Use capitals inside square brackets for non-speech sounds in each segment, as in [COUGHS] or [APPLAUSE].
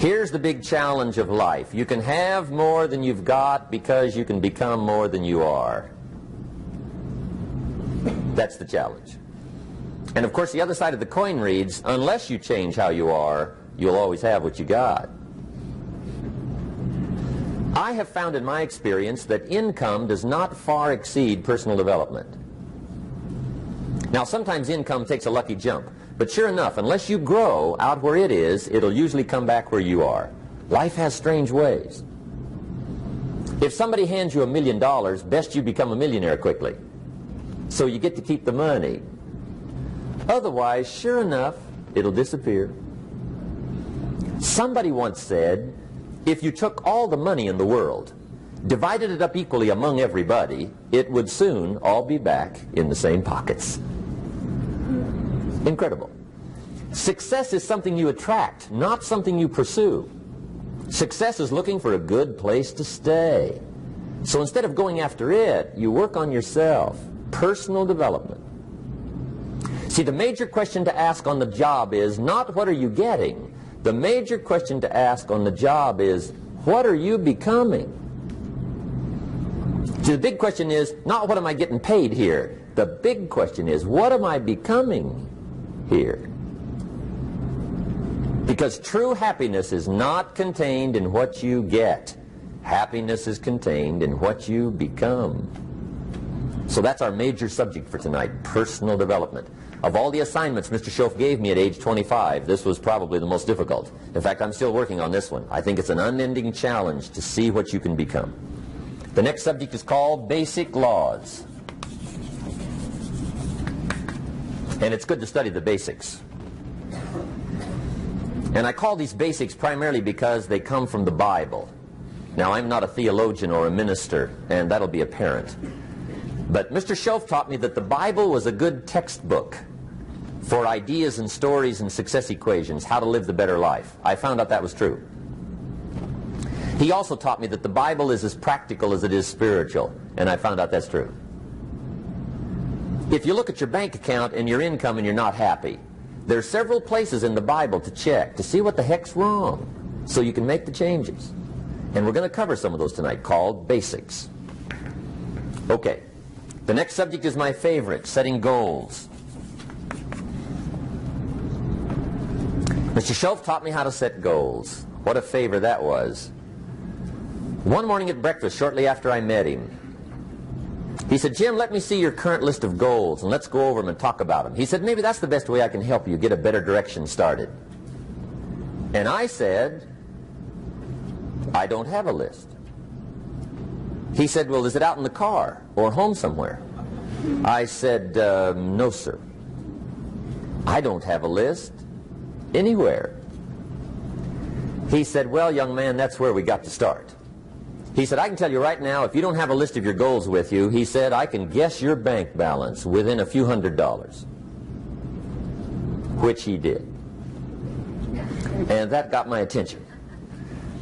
Here's the big challenge of life. You can have more than you've got because you can become more than you are. That's the challenge. And of course, the other side of the coin reads, unless you change how you are, you'll always have what you got. I have found in my experience that income does not far exceed personal development. Now, sometimes income takes a lucky jump, but sure enough, unless you grow out where it is, it'll usually come back where you are. Life has strange ways. If somebody hands you a million dollars, best you become a millionaire quickly. So you get to keep the money. Otherwise, sure enough, it'll disappear. Somebody once said, if you took all the money in the world, divided it up equally among everybody, it would soon all be back in the same pockets. Incredible. Success is something you attract, not something you pursue. Success is looking for a good place to stay. So instead of going after it, you work on yourself. Personal development. See, the major question to ask on the job is not what are you getting, the major question to ask on the job is, what are you becoming? See, the big question is not what am I getting paid here. The big question is, what am I becoming here? Because true happiness is not contained in what you get. Happiness is contained in what you become. So that's our major subject for tonight, personal development. Of all the assignments Mr. Shoaff gave me at age 25, this was probably the most difficult. In fact, I'm still working on this one. I think it's an unending challenge to see what you can become. The next subject is called Basic Laws. And it's good to study the basics. And I call these basics primarily because they come from the Bible. Now, I'm not a theologian or a minister, and that'll be apparent. But Mr. Shoaff taught me that the Bible was a good textbook for ideas and stories and success equations, how to live the better life. I found out that was true. He also taught me that the Bible is as practical as it is spiritual, and I found out that's true. If you look at your bank account and your income and you're not happy, there are several places in the Bible to check to see what the heck's wrong so you can make the changes. And we're going to cover some of those tonight called basics. Okay. The next subject is my favorite, setting goals. Mr. Shoaff taught me how to set goals. What a favor that was. One morning at breakfast, shortly after I met him, he said, Jim, let me see your current list of goals and let's go over them and talk about them. He said, maybe that's the best way I can help you get a better direction started. And I said, I don't have a list. He said, well, is it out in the car or home somewhere? I said, uh, no, sir. I don't have a list anywhere. He said, well, young man, that's where we got to start. He said, I can tell you right now, if you don't have a list of your goals with you, he said, I can guess your bank balance within a few hundred dollars. Which he did. And that got my attention.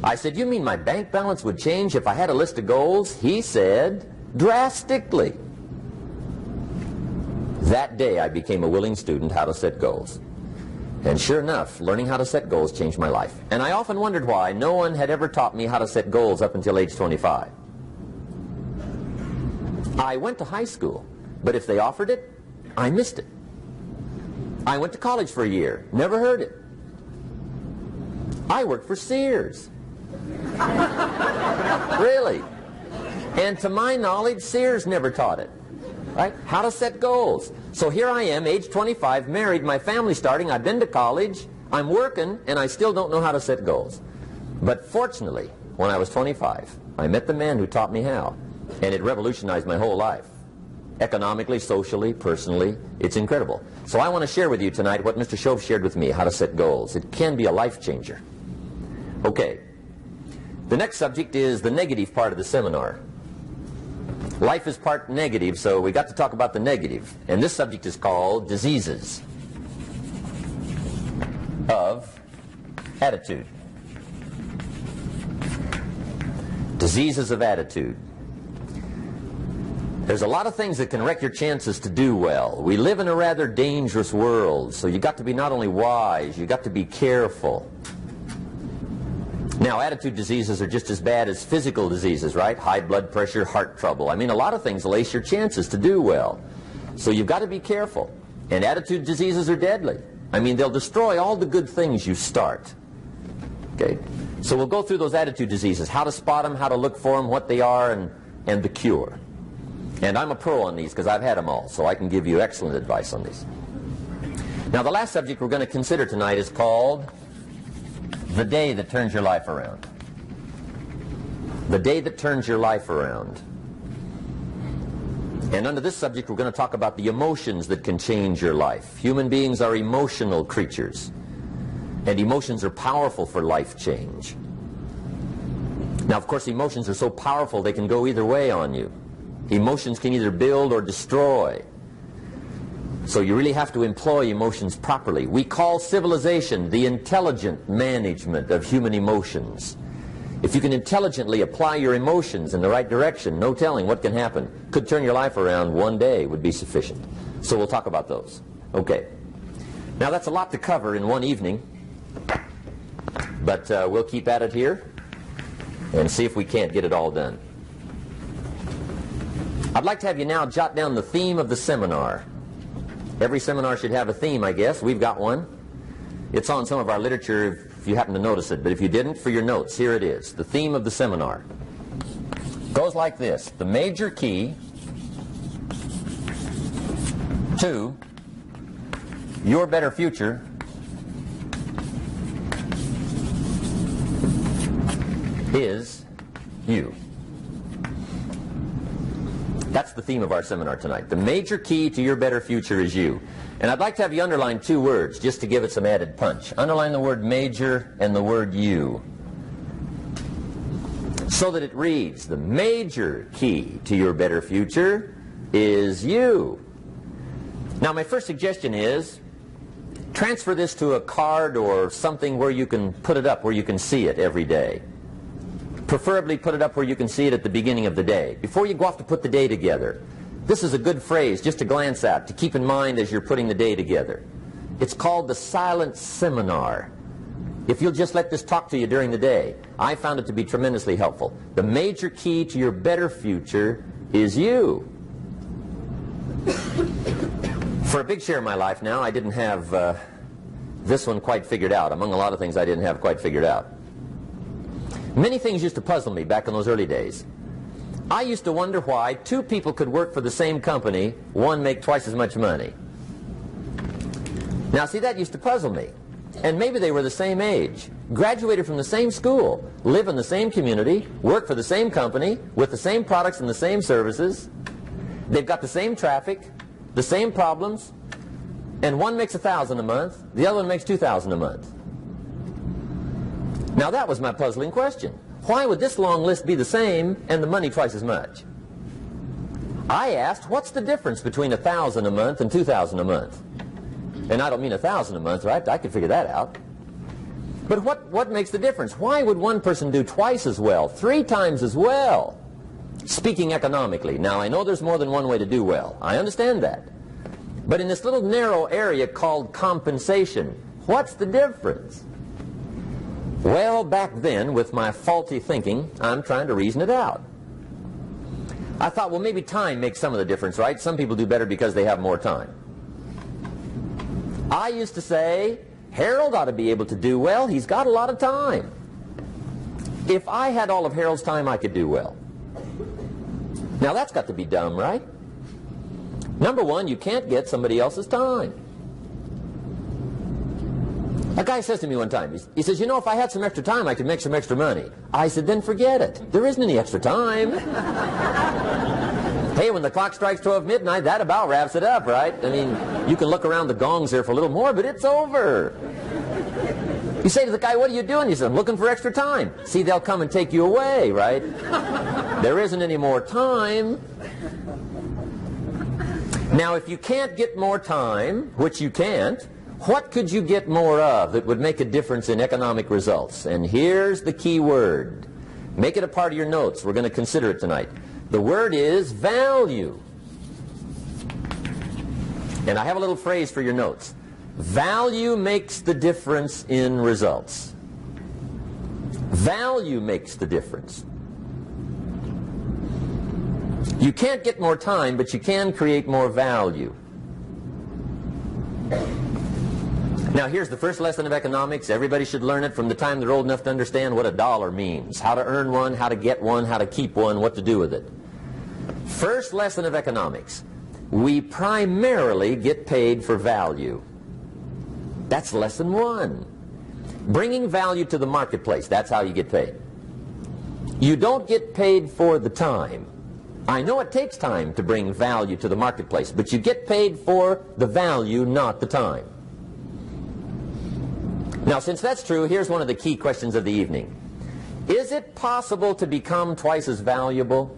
I said, you mean my bank balance would change if I had a list of goals? He said, drastically. That day I became a willing student how to set goals. And sure enough, learning how to set goals changed my life. And I often wondered why no one had ever taught me how to set goals up until age 25. I went to high school, but if they offered it, I missed it. I went to college for a year, never heard it. I worked for Sears. [LAUGHS] really. And to my knowledge, Sears never taught it. Right? How to set goals. So here I am, age 25, married, my family starting, I've been to college, I'm working, and I still don't know how to set goals. But fortunately, when I was 25, I met the man who taught me how, and it revolutionized my whole life. Economically, socially, personally, it's incredible. So I want to share with you tonight what Mr. Shoaff shared with me, how to set goals. It can be a life changer. Okay. The next subject is the negative part of the seminar. Life is part negative, so we got to talk about the negative. And this subject is called diseases of attitude. Diseases of attitude. There's a lot of things that can wreck your chances to do well. We live in a rather dangerous world, so you got to be not only wise, you got to be careful. Now, attitude diseases are just as bad as physical diseases, right? High blood pressure, heart trouble. I mean, a lot of things lace your chances to do well. So you've got to be careful. And attitude diseases are deadly. I mean, they'll destroy all the good things you start. Okay? So we'll go through those attitude diseases, how to spot them, how to look for them, what they are, and, and the cure. And I'm a pro on these because I've had them all, so I can give you excellent advice on these. Now, the last subject we're going to consider tonight is called the day that turns your life around. The day that turns your life around. And under this subject, we're going to talk about the emotions that can change your life. Human beings are emotional creatures. And emotions are powerful for life change. Now, of course, emotions are so powerful they can go either way on you. Emotions can either build or destroy. So you really have to employ emotions properly. We call civilization the intelligent management of human emotions. If you can intelligently apply your emotions in the right direction, no telling what can happen. Could turn your life around one day would be sufficient. So we'll talk about those. Okay. Now that's a lot to cover in one evening. But uh, we'll keep at it here and see if we can't get it all done. I'd like to have you now jot down the theme of the seminar. Every seminar should have a theme, I guess. We've got one. It's on some of our literature if you happen to notice it, but if you didn't, for your notes, here it is. The theme of the seminar goes like this. The major key to your better future is you. That's the theme of our seminar tonight. The major key to your better future is you. And I'd like to have you underline two words just to give it some added punch. Underline the word major and the word you. So that it reads, the major key to your better future is you. Now my first suggestion is transfer this to a card or something where you can put it up, where you can see it every day. Preferably put it up where you can see it at the beginning of the day, before you go off to put the day together. This is a good phrase just to glance at, to keep in mind as you're putting the day together. It's called the silent seminar. If you'll just let this talk to you during the day, I found it to be tremendously helpful. The major key to your better future is you. [COUGHS] For a big share of my life now, I didn't have uh, this one quite figured out, among a lot of things I didn't have quite figured out. Many things used to puzzle me back in those early days. I used to wonder why two people could work for the same company, one make twice as much money. Now, see, that used to puzzle me. And maybe they were the same age, graduated from the same school, live in the same community, work for the same company, with the same products and the same services. They've got the same traffic, the same problems, and one makes a thousand a month, the other one makes two thousand a month. Now that was my puzzling question. Why would this long list be the same and the money twice as much? I asked, what's the difference between a thousand a month and two thousand a month? And I don't mean a thousand a month, right? I could figure that out. But what, what makes the difference? Why would one person do twice as well, three times as well? Speaking economically. Now, I know there's more than one way to do well. I understand that. But in this little narrow area called compensation, what's the difference? Well, back then, with my faulty thinking, I'm trying to reason it out. I thought, well, maybe time makes some of the difference, right? Some people do better because they have more time. I used to say, Harold ought to be able to do well. He's got a lot of time. If I had all of Harold's time, I could do well. Now, that's got to be dumb, right? Number one, you can't get somebody else's time. A guy says to me one time, he says, you know, if I had some extra time, I could make some extra money. I said, then forget it. There isn't any extra time. hey, when the clock strikes 12 midnight, that about wraps it up, right? I mean, you can look around the gongs there for a little more, but it's over. You say to the guy, what are you doing? He says, I'm looking for extra time. See, they'll come and take you away, right? there isn't any more time. Now, if you can't get more time, which you can't, what could you get more of that would make a difference in economic results? And here's the key word. Make it a part of your notes. We're going to consider it tonight. The word is value. And I have a little phrase for your notes. Value makes the difference in results. Value makes the difference. You can't get more time, but you can create more value. Now, here's the first lesson of economics. Everybody should learn it from the time they're old enough to understand what a dollar means, how to earn one, how to get one, how to keep one, what to do with it. First lesson of economics. We primarily get paid for value. That's lesson one. Bringing value to the marketplace, that's how you get paid. You don't get paid for the time. I know it takes time to bring value to the marketplace, but you get paid for the value, not the time. Now, since that's true, here's one of the key questions of the evening. Is it possible to become twice as valuable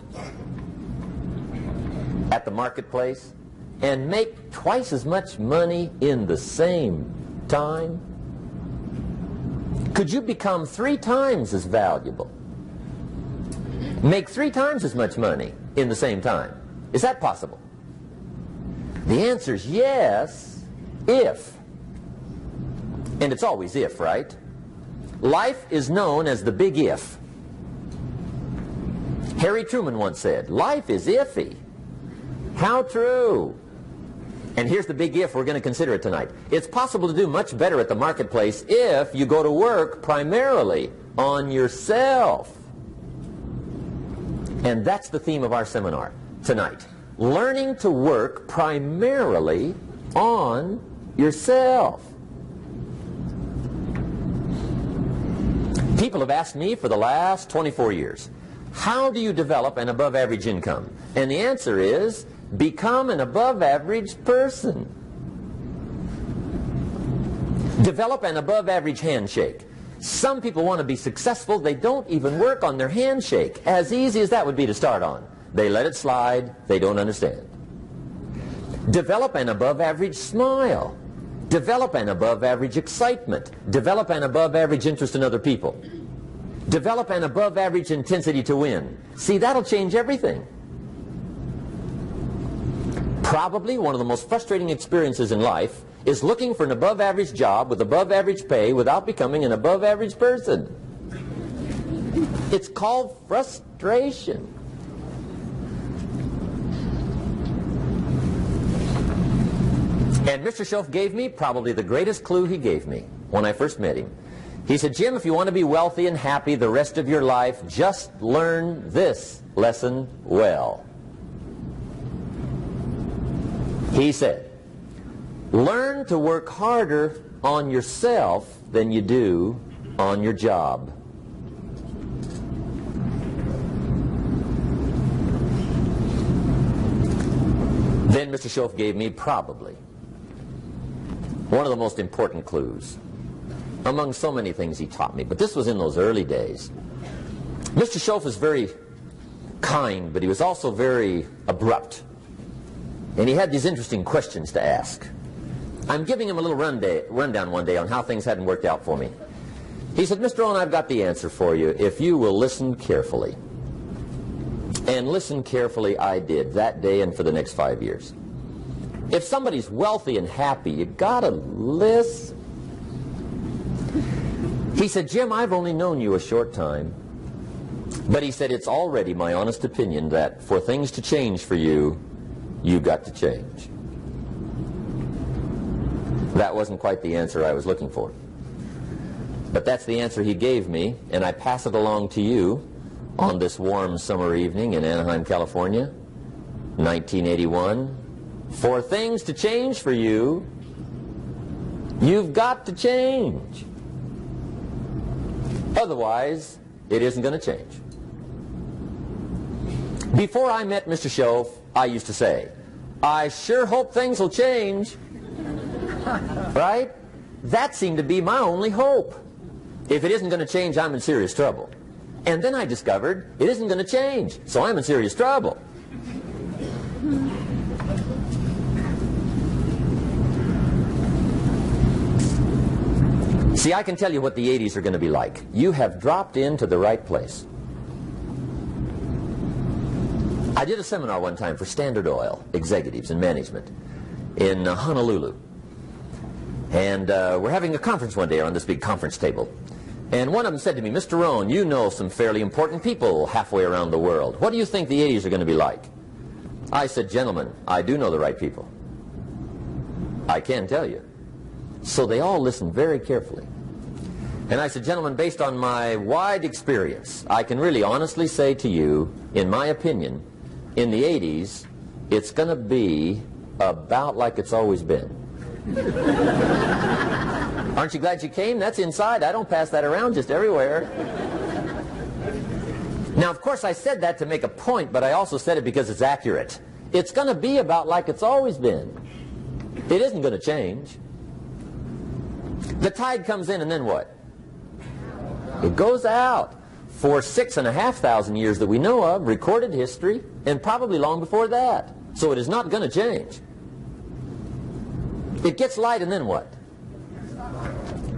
at the marketplace and make twice as much money in the same time? Could you become three times as valuable? Make three times as much money in the same time. Is that possible? The answer is yes, if. And it's always if, right? Life is known as the big if. Harry Truman once said, life is iffy. How true. And here's the big if we're going to consider it tonight. It's possible to do much better at the marketplace if you go to work primarily on yourself. And that's the theme of our seminar tonight. Learning to work primarily on yourself. People have asked me for the last 24 years, how do you develop an above average income? And the answer is, become an above average person. Develop an above average handshake. Some people want to be successful. They don't even work on their handshake. As easy as that would be to start on. They let it slide. They don't understand. Develop an above average smile. Develop an above average excitement. Develop an above average interest in other people. Develop an above average intensity to win. See, that'll change everything. Probably one of the most frustrating experiences in life is looking for an above average job with above average pay without becoming an above average person. It's called frustration. And Mr. Shoaff gave me probably the greatest clue he gave me when I first met him. He said, Jim, if you want to be wealthy and happy the rest of your life, just learn this lesson well. He said, Learn to work harder on yourself than you do on your job. Then Mr. Shoaff gave me probably one of the most important clues among so many things he taught me, but this was in those early days. Mr. Shoaff was very kind, but he was also very abrupt. And he had these interesting questions to ask. I'm giving him a little rundown one day on how things hadn't worked out for me. He said, Mr. Rohn, I've got the answer for you if you will listen carefully. And listen carefully I did that day and for the next five years. If somebody's wealthy and happy, you gotta listen. He said, Jim, I've only known you a short time. But he said, it's already my honest opinion that for things to change for you, you've got to change. That wasn't quite the answer I was looking for. But that's the answer he gave me, and I pass it along to you on this warm summer evening in Anaheim, California, 1981. For things to change for you, you've got to change. Otherwise, it isn't going to change. Before I met Mr. Shoaff, I used to say, I sure hope things will change. [LAUGHS] right? That seemed to be my only hope. If it isn't going to change, I'm in serious trouble. And then I discovered it isn't going to change, so I'm in serious trouble. See, I can tell you what the 80s are going to be like. You have dropped into the right place. I did a seminar one time for Standard Oil executives and management in uh, Honolulu. And uh, we're having a conference one day on this big conference table. And one of them said to me, Mr. Rohn, you know some fairly important people halfway around the world. What do you think the 80s are going to be like? I said, gentlemen, I do know the right people. I can tell you. So they all listened very carefully. And I said, gentlemen, based on my wide experience, I can really honestly say to you, in my opinion, in the 80s, it's going to be about like it's always been. [LAUGHS] Aren't you glad you came? That's inside. I don't pass that around just everywhere. Now, of course, I said that to make a point, but I also said it because it's accurate. It's going to be about like it's always been. It isn't going to change. The tide comes in, and then what? It goes out. For six and a half thousand years that we know of, recorded history, and probably long before that. So it is not going to change. It gets light, and then what?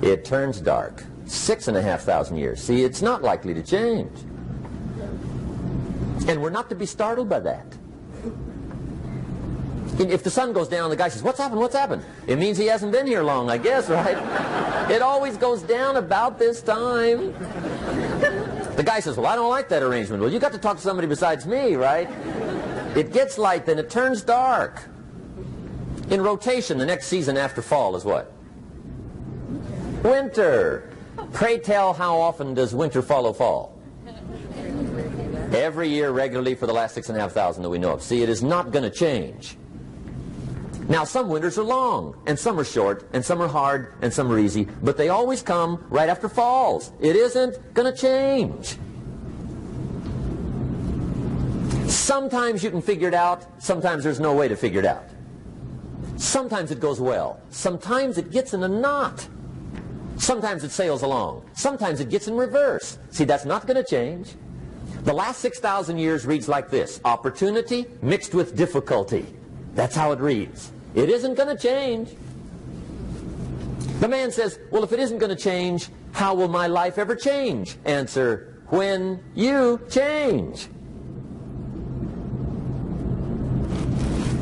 It turns dark. Six and a half thousand years. See, it's not likely to change. And we're not to be startled by that. If the sun goes down, the guy says, what's happened, what's happened? It means he hasn't been here long, I guess, right? It always goes down about this time. The guy says, well, I don't like that arrangement. Well, you got to talk to somebody besides me, right? It gets light, then it turns dark. In rotation, the next season after fall is what? Winter. Pray tell, how often does winter follow fall? Every year regularly for the last six and a half thousand that we know of. See, it is not going to change. Now, some winters are long, and some are short, and some are hard, and some are easy, but they always come right after falls. It isn't going to change. Sometimes you can figure it out, sometimes there's no way to figure it out. Sometimes it goes well, sometimes it gets in a knot. Sometimes it sails along, sometimes it gets in reverse. See, that's not going to change. The last 6,000 years reads like this opportunity mixed with difficulty. That's how it reads. It isn't going to change. The man says, well, if it isn't going to change, how will my life ever change? Answer, when you change.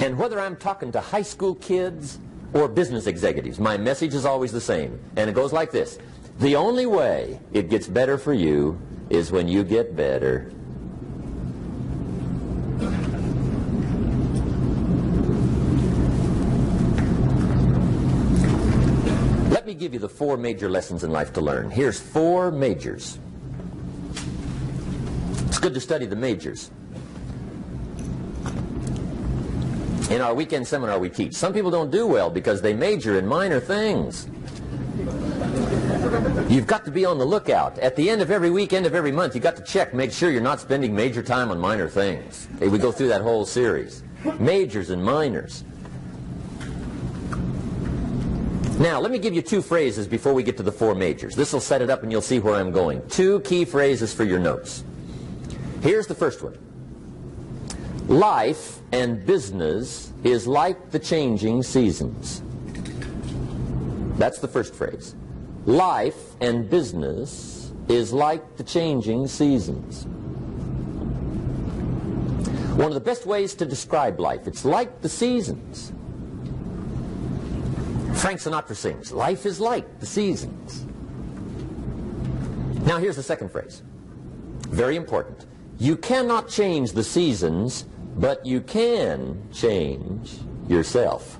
And whether I'm talking to high school kids or business executives, my message is always the same. And it goes like this. The only way it gets better for you is when you get better. me give you the four major lessons in life to learn. Here's four majors. It's good to study the majors. In our weekend seminar, we teach. Some people don't do well because they major in minor things. You've got to be on the lookout. At the end of every week, end of every month, you've got to check, make sure you're not spending major time on minor things. We go through that whole series. Majors and minors. Now, let me give you two phrases before we get to the four majors. This will set it up and you'll see where I'm going. Two key phrases for your notes. Here's the first one. Life and business is like the changing seasons. That's the first phrase. Life and business is like the changing seasons. One of the best ways to describe life, it's like the seasons. Frank Sinatra sings, life is like the seasons. Now here's the second phrase. Very important. You cannot change the seasons, but you can change yourself.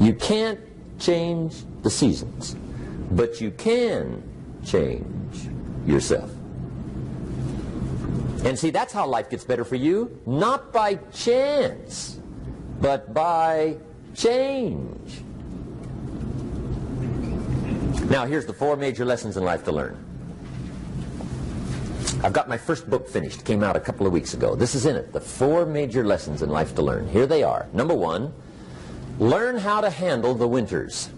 You can't change the seasons, but you can change yourself. And see, that's how life gets better for you. Not by chance, but by change. Now, here's the four major lessons in life to learn. I've got my first book finished. Came out a couple of weeks ago. This is in it. The four major lessons in life to learn. Here they are. Number one, learn how to handle the winters.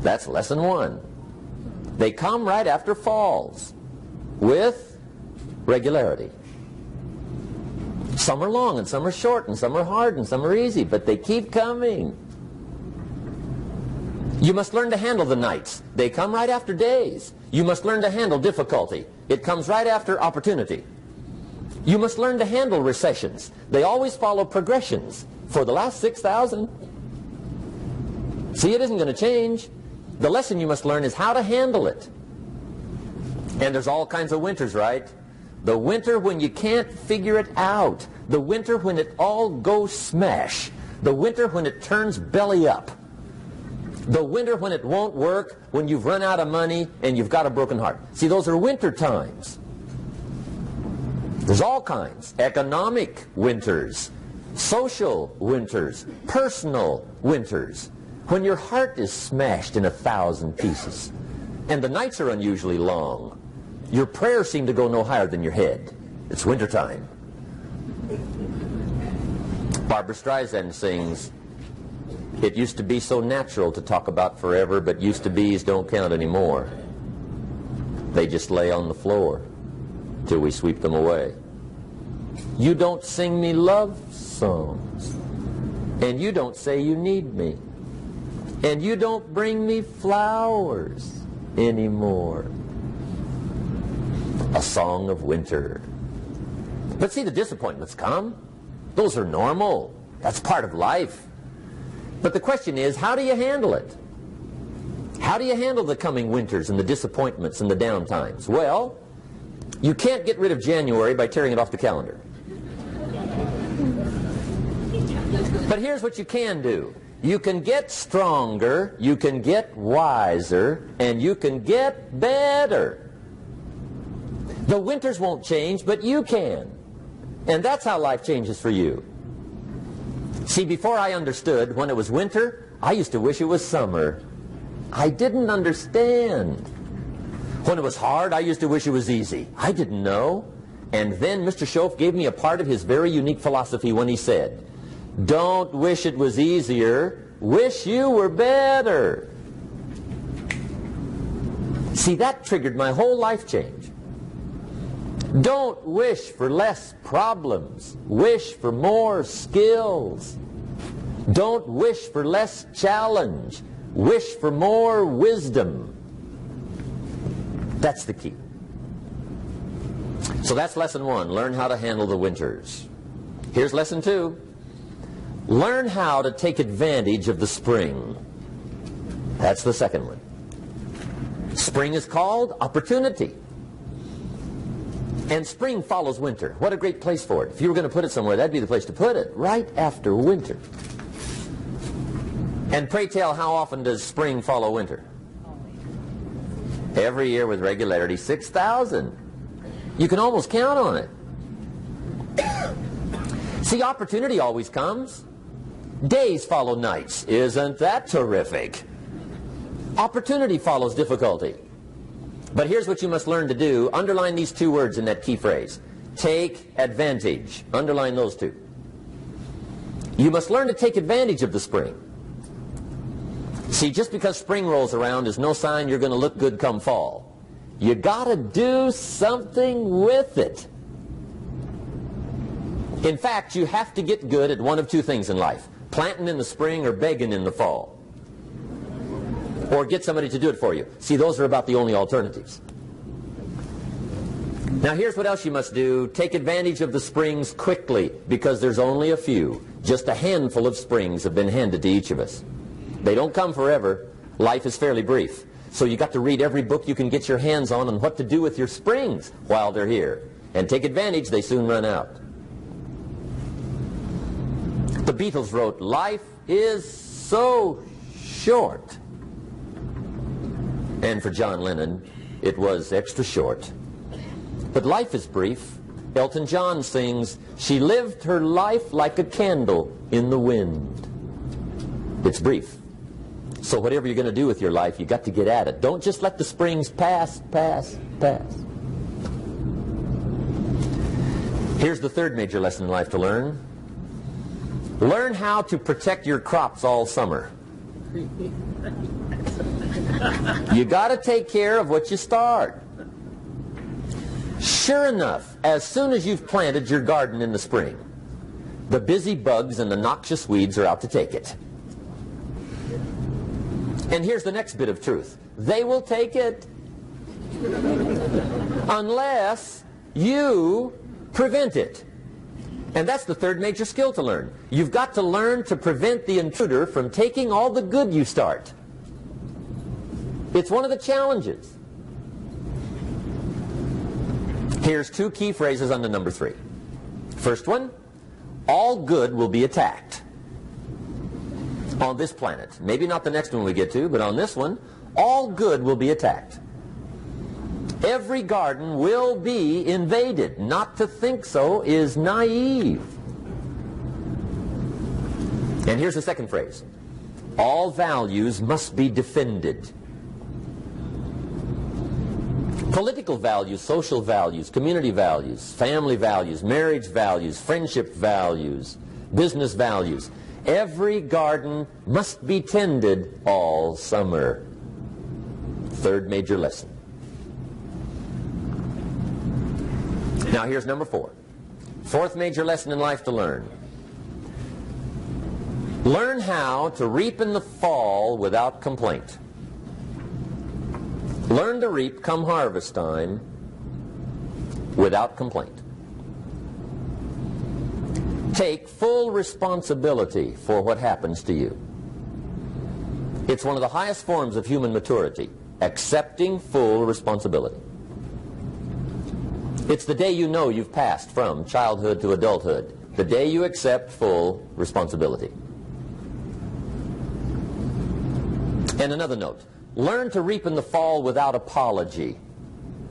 That's lesson one. They come right after falls with regularity. Some are long and some are short and some are hard and some are easy, but they keep coming. You must learn to handle the nights. They come right after days. You must learn to handle difficulty. It comes right after opportunity. You must learn to handle recessions. They always follow progressions. For the last 6,000, see, it isn't going to change. The lesson you must learn is how to handle it. And there's all kinds of winters, right? The winter when you can't figure it out. The winter when it all goes smash. The winter when it turns belly up. The winter when it won't work, when you've run out of money and you've got a broken heart. See, those are winter times. There's all kinds. Economic winters, social winters, personal winters. When your heart is smashed in a thousand pieces and the nights are unusually long, your prayers seem to go no higher than your head. It's wintertime. Barbra Streisand sings, It used to be so natural to talk about forever, but used to be's don't count anymore. They just lay on the floor till we sweep them away. You don't sing me love songs, and you don't say you need me, and you don't bring me flowers anymore. A song of winter. But see, the disappointments come. Those are normal. That's part of life. But the question is, how do you handle it? How do you handle the coming winters and the disappointments and the downtimes? Well, you can't get rid of January by tearing it off the calendar. But here's what you can do. You can get stronger, you can get wiser, and you can get better. The winters won't change, but you can. And that's how life changes for you. See, before I understood, when it was winter, I used to wish it was summer. I didn't understand. When it was hard, I used to wish it was easy. I didn't know. And then Mr. Shoaff gave me a part of his very unique philosophy when he said, don't wish it was easier. Wish you were better. See, that triggered my whole life change. Don't wish for less problems. Wish for more skills. Don't wish for less challenge. Wish for more wisdom. That's the key. So that's lesson one. Learn how to handle the winters. Here's lesson two. Learn how to take advantage of the spring. That's the second one. Spring is called opportunity. And spring follows winter. What a great place for it. If you were going to put it somewhere, that'd be the place to put it, right after winter. And pray tell, how often does spring follow winter? Every year with regularity, 6,000. You can almost count on it. [COUGHS] See, opportunity always comes. Days follow nights. Isn't that terrific? Opportunity follows difficulty. But here's what you must learn to do. Underline these two words in that key phrase. Take advantage. Underline those two. You must learn to take advantage of the spring. See, just because spring rolls around is no sign you're going to look good come fall. You got to do something with it. In fact, you have to get good at one of two things in life planting in the spring or begging in the fall. Or get somebody to do it for you. See, those are about the only alternatives. Now here's what else you must do. Take advantage of the springs quickly because there's only a few. Just a handful of springs have been handed to each of us. They don't come forever. Life is fairly brief. So you got to read every book you can get your hands on on what to do with your springs while they're here. And take advantage, they soon run out. The Beatles wrote, Life is so short. And for John Lennon, it was extra short. But life is brief. Elton John sings, She lived her life like a candle in the wind. It's brief. So whatever you're going to do with your life, you got to get at it. Don't just let the springs pass, pass, pass. Here's the third major lesson in life to learn. Learn how to protect your crops all summer. [LAUGHS] you got to take care of what you start. Sure enough, as soon as you've planted your garden in the spring, the busy bugs and the noxious weeds are out to take it. And here's the next bit of truth. They will take it unless you prevent it. And that's the third major skill to learn. You've got to learn to prevent the intruder from taking all the good you start. It's one of the challenges. Here's two key phrases on the number three. First one, all good will be attacked on this planet. Maybe not the next one we get to, but on this one, all good will be attacked. Every garden will be invaded. Not to think so is naive. And here's the second phrase. All values must be defended. Political values, social values, community values, family values, marriage values, friendship values, business values. Every garden must be tended all summer. Third major lesson. Now here's number four. Fourth major lesson in life to learn. Learn how to reap in the fall without complaint. Learn to reap come harvest time without complaint. Take full responsibility for what happens to you. It's one of the highest forms of human maturity, accepting full responsibility. It's the day you know you've passed from childhood to adulthood, the day you accept full responsibility. And another note, learn to reap in the fall without apology.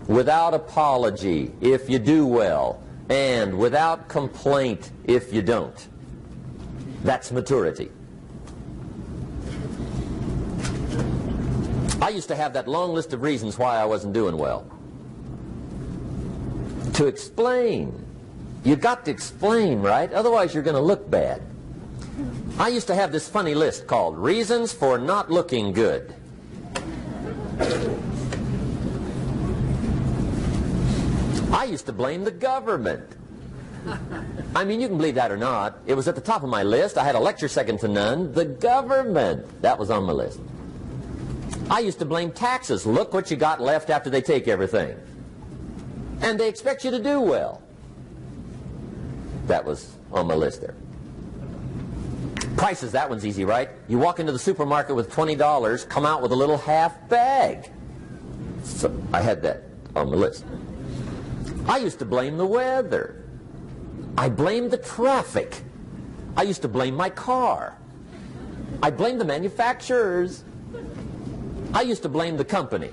Without apology if you do well, and without complaint if you don't. That's maturity. I used to have that long list of reasons why I wasn't doing well. To explain. You got to explain, right? Otherwise you're going to look bad. I used to have this funny list called Reasons for Not Looking Good. I used to blame the government. I mean, you can believe that or not. It was at the top of my list. I had a lecture second to none. The government. That was on my list. I used to blame taxes. Look what you got left after they take everything. And they expect you to do well. That was on my list there. Prices, that one's easy, right? You walk into the supermarket with $20, come out with a little half bag. So I had that on the list. I used to blame the weather. I blamed the traffic. I used to blame my car. I blamed the manufacturers. I used to blame the company.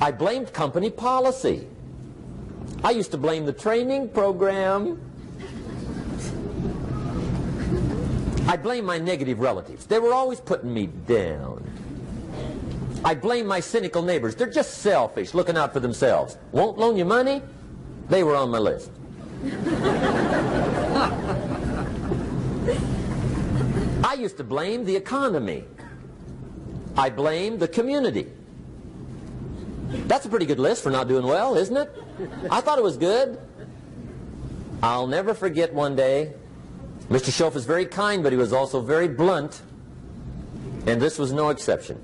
I blamed company policy. I used to blame the training program. I blame my negative relatives. They were always putting me down. I blame my cynical neighbors. They're just selfish, looking out for themselves. Won't loan you money? They were on my list. I used to blame the economy. I blame the community. That's a pretty good list for not doing well, isn't it? I thought it was good. I'll never forget one day, Mr. Shoaff is very kind, but he was also very blunt, and this was no exception.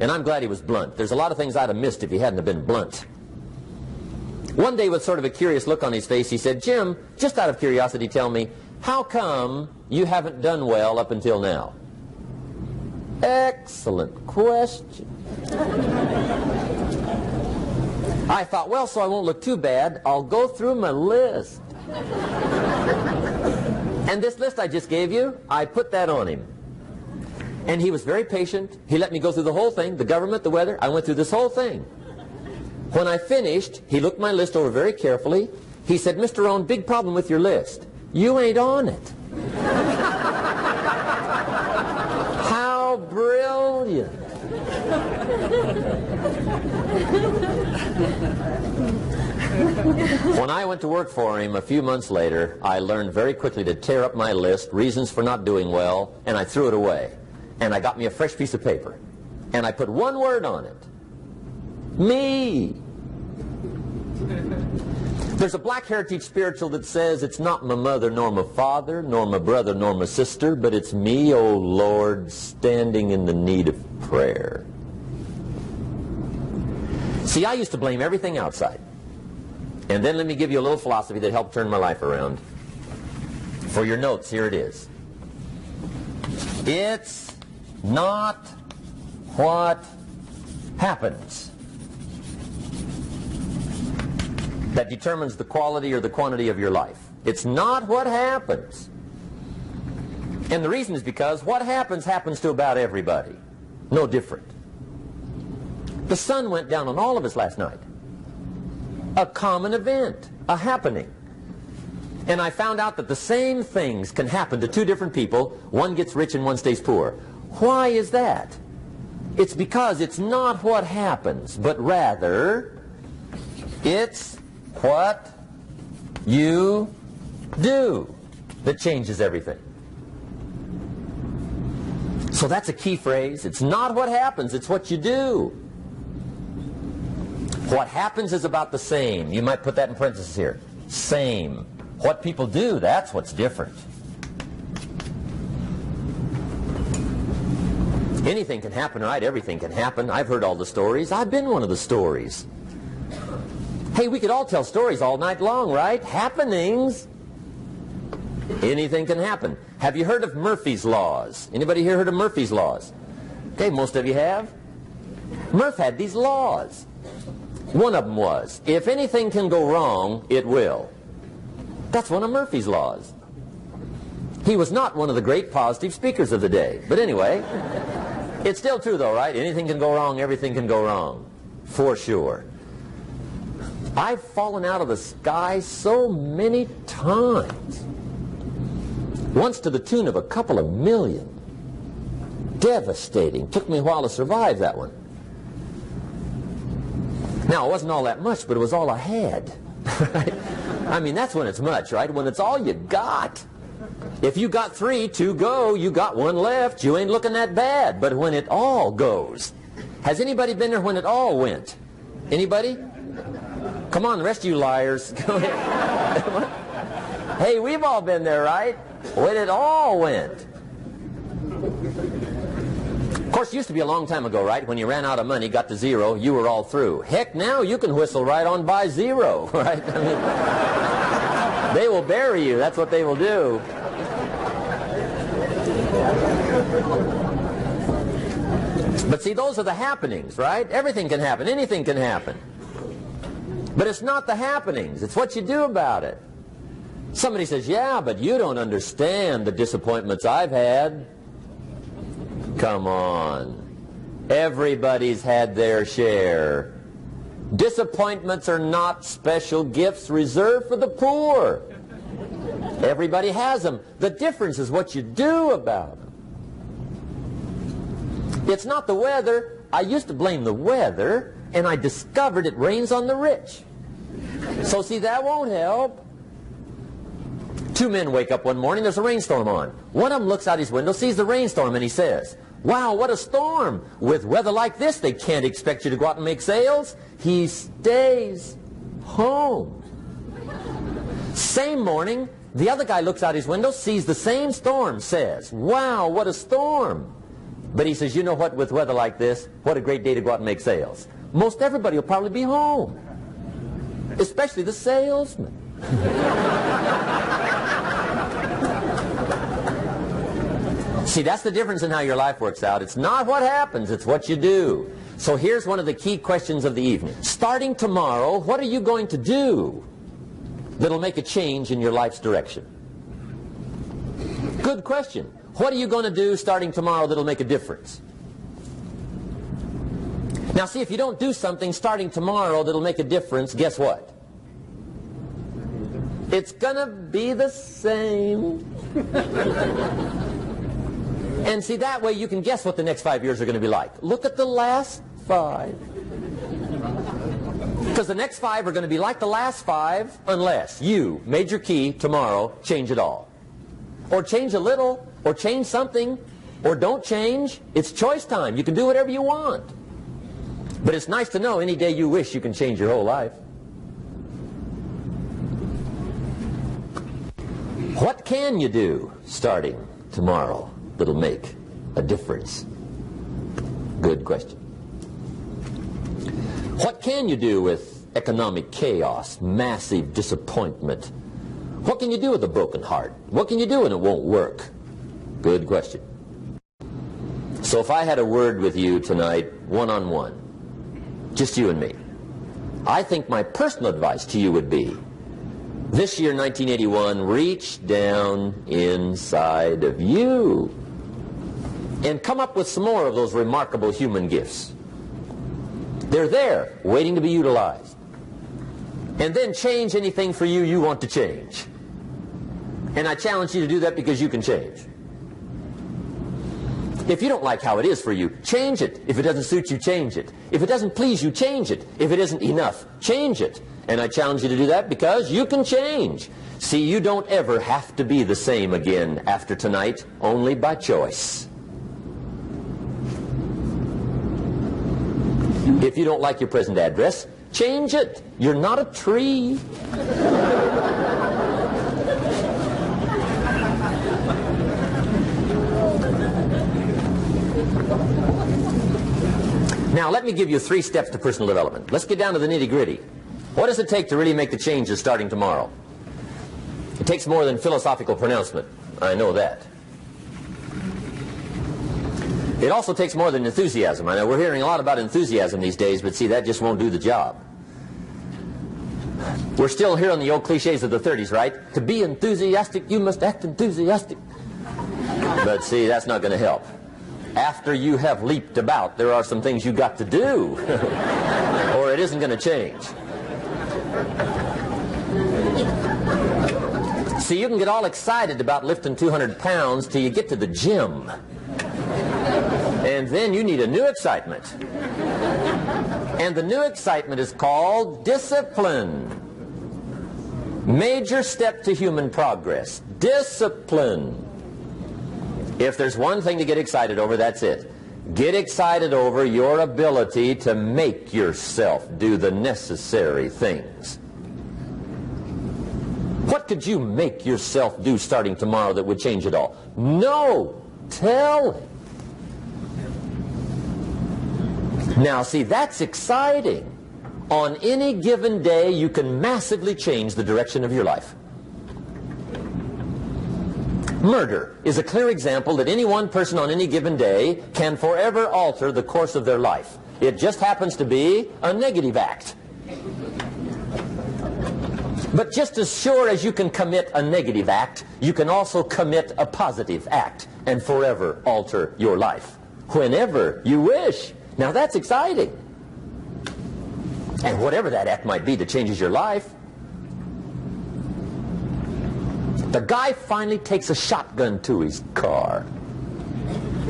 And I'm glad he was blunt. There's a lot of things I'd have missed if he hadn't have been blunt. One day, with sort of a curious look on his face, he said, Jim, just out of curiosity, tell me, how come you haven't done well up until now? Excellent question. I thought, well, so I won't look too bad, I'll go through my list. And this list I just gave you, I put that on him. And he was very patient. He let me go through the whole thing, the government, the weather. I went through this whole thing. When I finished, he looked my list over very carefully. He said, Mr. Rohn, big problem with your list. You ain't on it. [LAUGHS] How brilliant. [LAUGHS] when I went to work for him a few months later, I learned very quickly to tear up my list, reasons for not doing well, and I threw it away. And I got me a fresh piece of paper. And I put one word on it. Me. There's a black heritage spiritual that says it's not my mother nor my father, nor my brother nor my sister, but it's me, O oh Lord, standing in the need of prayer. See, I used to blame everything outside. And then let me give you a little philosophy that helped turn my life around. For your notes, here it is. It's not what happens that determines the quality or the quantity of your life. It's not what happens. And the reason is because what happens happens to about everybody. No different. The sun went down on all of us last night. A common event, a happening. And I found out that the same things can happen to two different people. One gets rich and one stays poor. Why is that? It's because it's not what happens, but rather it's what you do that changes everything. So that's a key phrase. It's not what happens, it's what you do. What happens is about the same. You might put that in parentheses here. Same. What people do, that's what's different. Anything can happen, right? Everything can happen. I've heard all the stories. I've been one of the stories. Hey, we could all tell stories all night long, right? Happenings. Anything can happen. Have you heard of Murphy's Laws? Anybody here heard of Murphy's Laws? Okay, most of you have. Murph had these laws. One of them was, if anything can go wrong, it will. That's one of Murphy's Laws. He was not one of the great positive speakers of the day. But anyway, it's still true though, right? Anything can go wrong, everything can go wrong. For sure. I've fallen out of the sky so many times. Once to the tune of a couple of million. Devastating. Took me a while to survive that one. Now, it wasn't all that much, but it was all I had. [LAUGHS] I mean, that's when it's much, right? When it's all you got. If you got three, two go, you got one left, you ain't looking that bad. But when it all goes, has anybody been there when it all went? Anybody? Come on, the rest of you liars. [LAUGHS] Hey, we've all been there, right? when it all went. Course, it used to be a long time ago, right? When you ran out of money, got to zero, you were all through. Heck, now you can whistle right on by zero, [LAUGHS] right? I mean, they will bury you. That's what they will do. But see, those are the happenings, right? Everything can happen. Anything can happen. But it's not the happenings. It's what you do about it. Somebody says, yeah, but you don't understand the disappointments I've had. Come on. Everybody's had their share. Disappointments are not special gifts reserved for the poor. Everybody has them. The difference is what you do about them. It's not the weather. I used to blame the weather, and I discovered it rains on the rich. So see, that won't help. Two men wake up one morning, there's a rainstorm on. One of them looks out his window, sees the rainstorm, and he says, Wow, what a storm! With weather like this, they can't expect you to go out and make sales. He stays home. Same morning, the other guy looks out his window, sees the same storm, says, Wow, what a storm! But he says, You know what, with weather like this, what a great day to go out and make sales. Most everybody will probably be home, especially the salesman. [LAUGHS] See, that's the difference in how your life works out. It's not what happens, it's what you do. So here's one of the key questions of the evening. Starting tomorrow, what are you going to do that'll make a change in your life's direction? Good question. What are you going to do starting tomorrow that'll make a difference? Now see, if you don't do something starting tomorrow that'll make a difference, guess what? It's going to be the same. [LAUGHS] [LAUGHS] And see, that way you can guess what the next five years are going to be like. Look at the last five. Because the next five are going to be like the last five unless you, major key, tomorrow, change it all. Or change a little, or change something, or don't change. It's choice time. You can do whatever you want. But it's nice to know any day you wish you can change your whole life. What can you do starting tomorrow? That'll make a difference? Good question. What can you do with economic chaos, massive disappointment? What can you do with a broken heart? What can you do when it won't work? Good question. So if I had a word with you tonight, one-on-one, just you and me. I think my personal advice to you would be, this year, 1981, reach down inside of you and come up with some more of those remarkable human gifts. They're there, waiting to be utilized. And then change anything for you you want to change. And I challenge you to do that because you can change. If you don't like how it is for you, change it. If it doesn't suit you, change it. If it doesn't please you, change it. If it isn't enough, change it. And I challenge you to do that because you can change. See, you don't ever have to be the same again after tonight, only by choice. If you don't like your present address, change it. You're not a tree. Now, let me give you three steps to personal development. Let's get down to the nitty gritty. What does it take to really make the changes starting tomorrow? It takes more than philosophical pronouncement. I know that. It also takes more than enthusiasm. I know we're hearing a lot about enthusiasm these days, but see, that just won't do the job. We're still hearing the old cliches of the 30s, right? To be enthusiastic, you must act enthusiastic. But see, that's not going to help after you have leaped about, there are some things you've got to do, [LAUGHS] or it isn't going to change. See, you can get all excited about lifting 200 pounds till you get to the gym. And then you need a new excitement. And the new excitement is called discipline. Major step to human progress. Discipline. If there's one thing to get excited over, that's it. Get excited over your ability to make yourself do the necessary things. What could you make yourself do starting tomorrow that would change it all? No! Tell Now, see, that's exciting. On any given day, you can massively change the direction of your life. Murder is a clear example that any one person on any given day can forever alter the course of their life. It just happens to be a negative act. But just as sure as you can commit a negative act, you can also commit a positive act and forever alter your life. Whenever you wish. Now that's exciting. And whatever that act might be that changes your life, The guy finally takes a shotgun to his car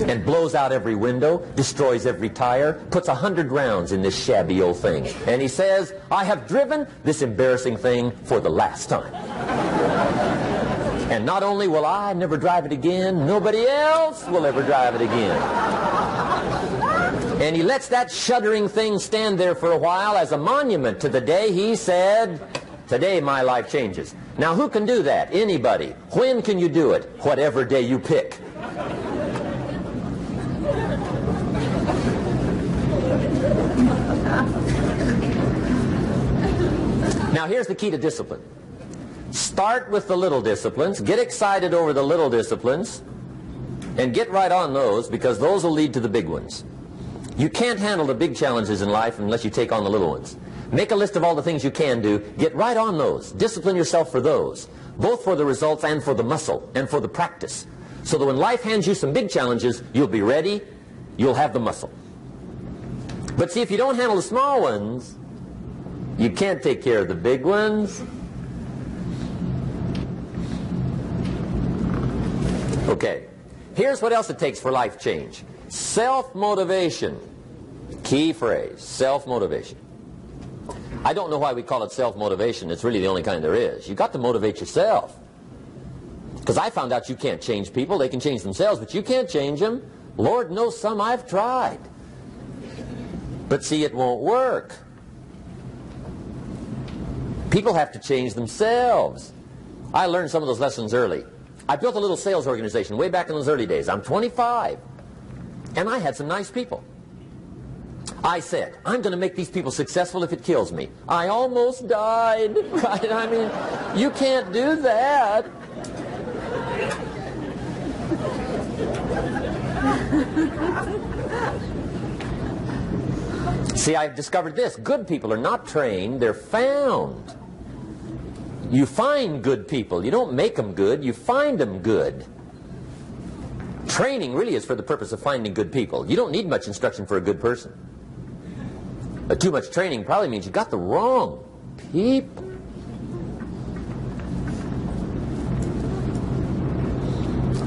and blows out every window, destroys every tire, puts a hundred rounds in this shabby old thing. And he says, I have driven this embarrassing thing for the last time. And not only will I never drive it again, nobody else will ever drive it again. And he lets that shuddering thing stand there for a while as a monument to the day he said, Today my life changes. Now who can do that? Anybody. When can you do it? Whatever day you pick. Now here's the key to discipline. Start with the little disciplines, get excited over the little disciplines, and get right on those because those will lead to the big ones. You can't handle the big challenges in life unless you take on the little ones. Make a list of all the things you can do. Get right on those. Discipline yourself for those, both for the results and for the muscle and for the practice. So that when life hands you some big challenges, you'll be ready, you'll have the muscle. But see, if you don't handle the small ones, you can't take care of the big ones. Okay, here's what else it takes for life change. Self-motivation. Key phrase, self-motivation. I don't know why we call it self-motivation. It's really the only kind there is. You've got to motivate yourself. Because I found out you can't change people. They can change themselves, but you can't change them. Lord knows some I've tried. But see, it won't work. People have to change themselves. I learned some of those lessons early. I built a little sales organization way back in those early days. I'm 25. And I had some nice people. I said, I'm going to make these people successful if it kills me. I almost died, [LAUGHS] right? I mean, you can't do that. See, I've discovered this. Good people are not trained, they're found. You find good people. You don't make them good, you find them good. Training really is for the purpose of finding good people. You don't need much instruction for a good person. But too much training probably means you got the wrong people.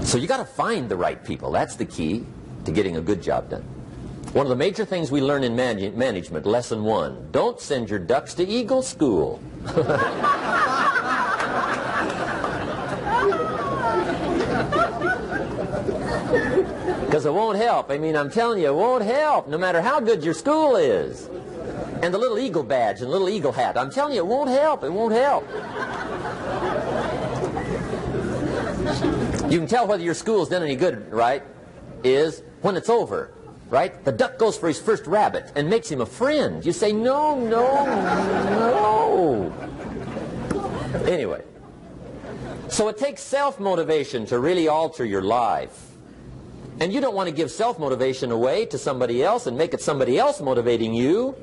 So you got to find the right people. That's the key to getting a good job done. One of the major things we learn in man management, lesson one, don't send your ducks to Eagle School. [LAUGHS] Because it won't help. I mean, I'm telling you, it won't help, no matter how good your school is. And the little eagle badge and little eagle hat, I'm telling you, it won't help. It won't help. You can tell whether your school's done any good, right, is when it's over, right? The duck goes for his first rabbit and makes him a friend. You say, no, no, no. Anyway, so it takes self-motivation to really alter your life. And you don't want to give self-motivation away to somebody else and make it somebody else motivating you.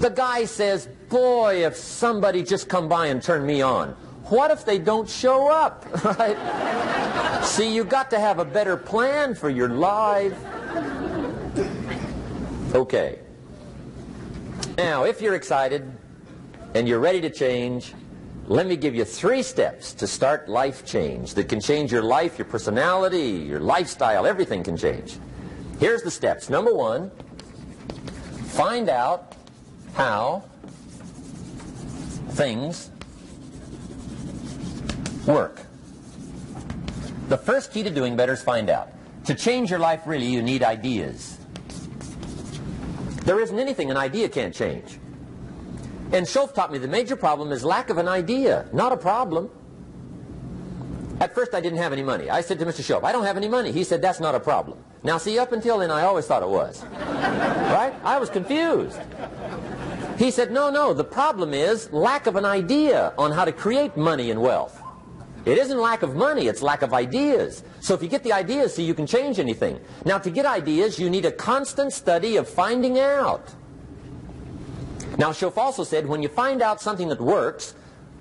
The guy says, boy, if somebody just come by and turn me on. What if they don't show up? [LAUGHS] Right? See, you got to have a better plan for your life. Okay. Now, if you're excited and you're ready to change, let me give you three steps to start life change that can change your life, your personality, your lifestyle, everything can change. Here's the steps. Number one, find out how things work. The first key to doing better is find out. To change your life, really, you need ideas. There isn't anything an idea can't change. And Shoaff taught me the major problem is lack of an idea, not a problem. At first, I didn't have any money. I said to Mr. Shoaff, I don't have any money. He said, that's not a problem. Now, see, up until then, I always thought it was. [LAUGHS] right? I was confused. He said, no, no, the problem is lack of an idea on how to create money and wealth. It isn't lack of money, it's lack of ideas. So if you get the ideas, see, you can change anything. Now, to get ideas, you need a constant study of finding out. Now, Shoaff also said, when you find out something that works,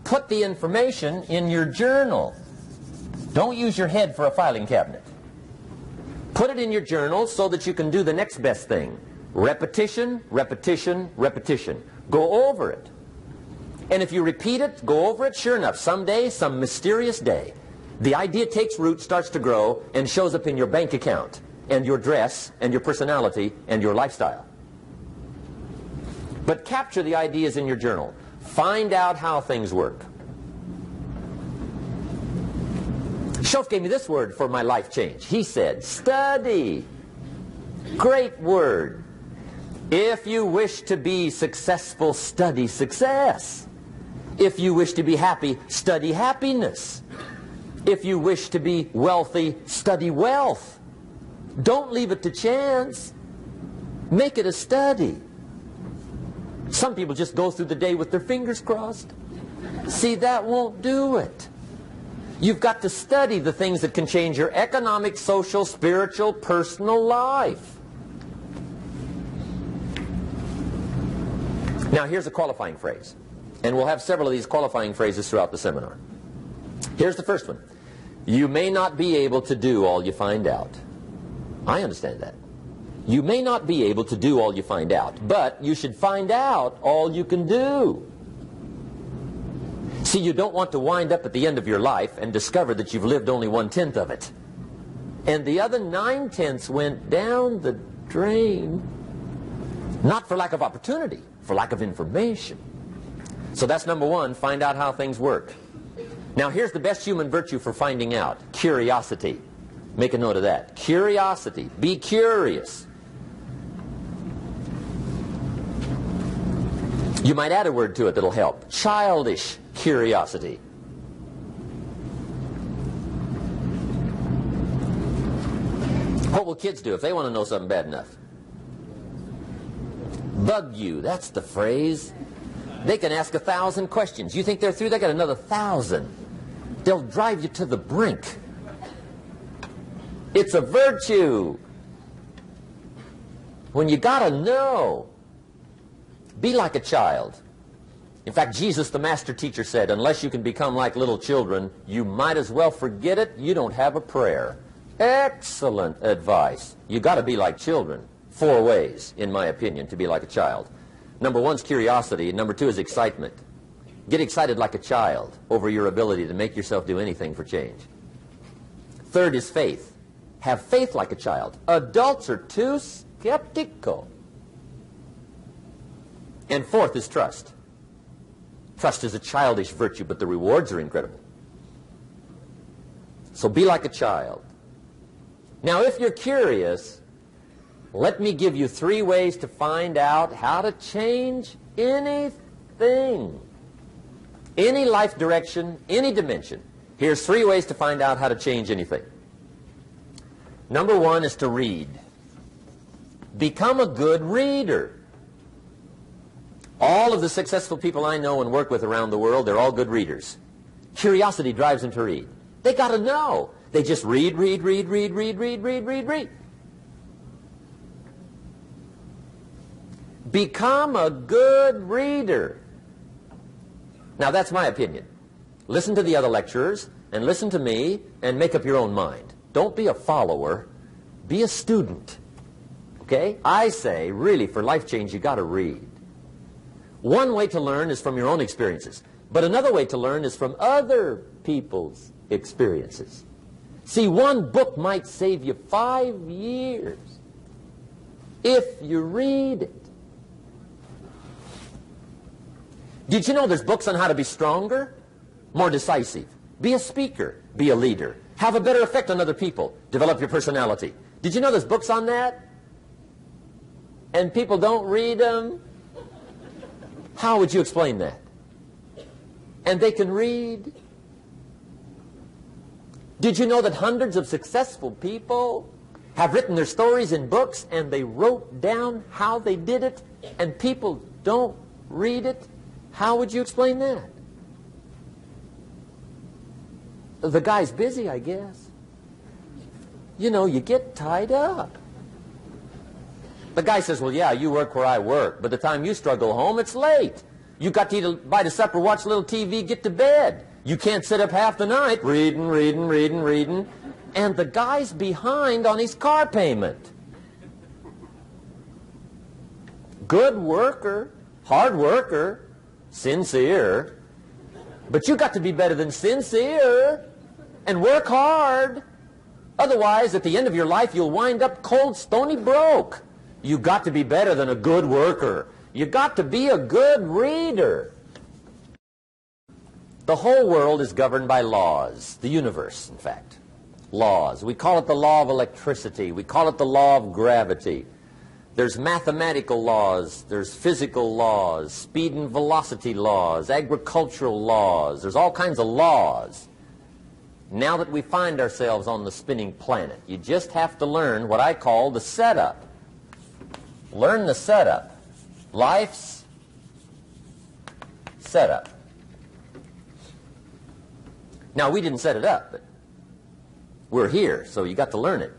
put the information in your journal. Don't use your head for a filing cabinet. Put it in your journal so that you can do the next best thing. Repetition, repetition, repetition. Go over it. And if you repeat it, go over it, sure enough, someday, some mysterious day, the idea takes root, starts to grow, and shows up in your bank account, and your dress, and your personality, and your lifestyle. But capture the ideas in your journal. Find out how things work. Shoaff gave me this word for my life change. He said, study. Great word. If you wish to be successful, study success. If you wish to be happy, study happiness. If you wish to be wealthy, study wealth. Don't leave it to chance. Make it a study. Some people just go through the day with their fingers crossed. See, that won't do it. You've got to study the things that can change your economic, social, spiritual, personal life. Now, here's a qualifying phrase. And we'll have several of these qualifying phrases throughout the seminar. Here's the first one. You may not be able to do all you find out. I understand that. You may not be able to do all you find out, but you should find out all you can do. See, you don't want to wind up at the end of your life and discover that you've lived only one-tenth of it. And the other nine-tenths went down the drain. Not for lack of opportunity, for lack of information. So that's number one, find out how things work. Now here's the best human virtue for finding out, curiosity. Make a note of that. Curiosity. Be curious. You might add a word to it that'll help. Childish curiosity. What will kids do if they want to know something bad enough? Bug you. That's the phrase. They can ask a thousand questions. You think they're through? They got another thousand. They'll drive you to the brink. It's a virtue. when you got to know. Be like a child. In fact, Jesus, the master teacher, said, unless you can become like little children, you might as well forget it. You don't have a prayer. Excellent advice. You got to be like children. Four ways, in my opinion, to be like a child. Number one is curiosity. Number two is excitement. Get excited like a child over your ability to make yourself do anything for change. Third is faith. Have faith like a child. Adults are too skeptical. And fourth is trust. Trust is a childish virtue, but the rewards are incredible. So be like a child. Now, if you're curious, let me give you three ways to find out how to change anything. Any life direction, any dimension. Here's three ways to find out how to change anything. Number one is to read. Become a good reader. All of the successful people I know and work with around the world, they're all good readers. Curiosity drives them to read. They got to know. They just read, read, read, read, read, read, read, read, read. Become a good reader. Now, that's my opinion. Listen to the other lecturers and listen to me and make up your own mind. Don't be a follower. Be a student. Okay? I say, really, for life change, you got to read. One way to learn is from your own experiences. But another way to learn is from other people's experiences. See, one book might save you five years if you read it. Did you know there's books on how to be stronger, more decisive? Be a speaker, be a leader, have a better effect on other people, develop your personality. Did you know there's books on that? And people don't read them? How would you explain that? And they can read. Did you know that hundreds of successful people have written their stories in books and they wrote down how they did it and people don't read it? How would you explain that? The guy's busy, I guess. You know, you get tied up. The guy says, well, yeah, you work where I work. By the time you struggle home, it's late. You got to eat a bite of supper, watch a little TV, get to bed. You can't sit up half the night reading, reading, reading, reading. And the guy's behind on his car payment. Good worker, hard worker, sincere. But you got to be better than sincere and work hard. Otherwise, at the end of your life, you'll wind up cold, stony broke. You got to be better than a good worker. You got to be a good reader. The whole world is governed by laws, the universe, in fact. Laws. We call it the law of electricity. We call it the law of gravity. There's mathematical laws, there's physical laws, speed and velocity laws, agricultural laws. There's all kinds of laws. Now that we find ourselves on the spinning planet, you just have to learn what I call the setup. Learn the setup. Life's setup. Now, we didn't set it up, but we're here, so you got to learn it.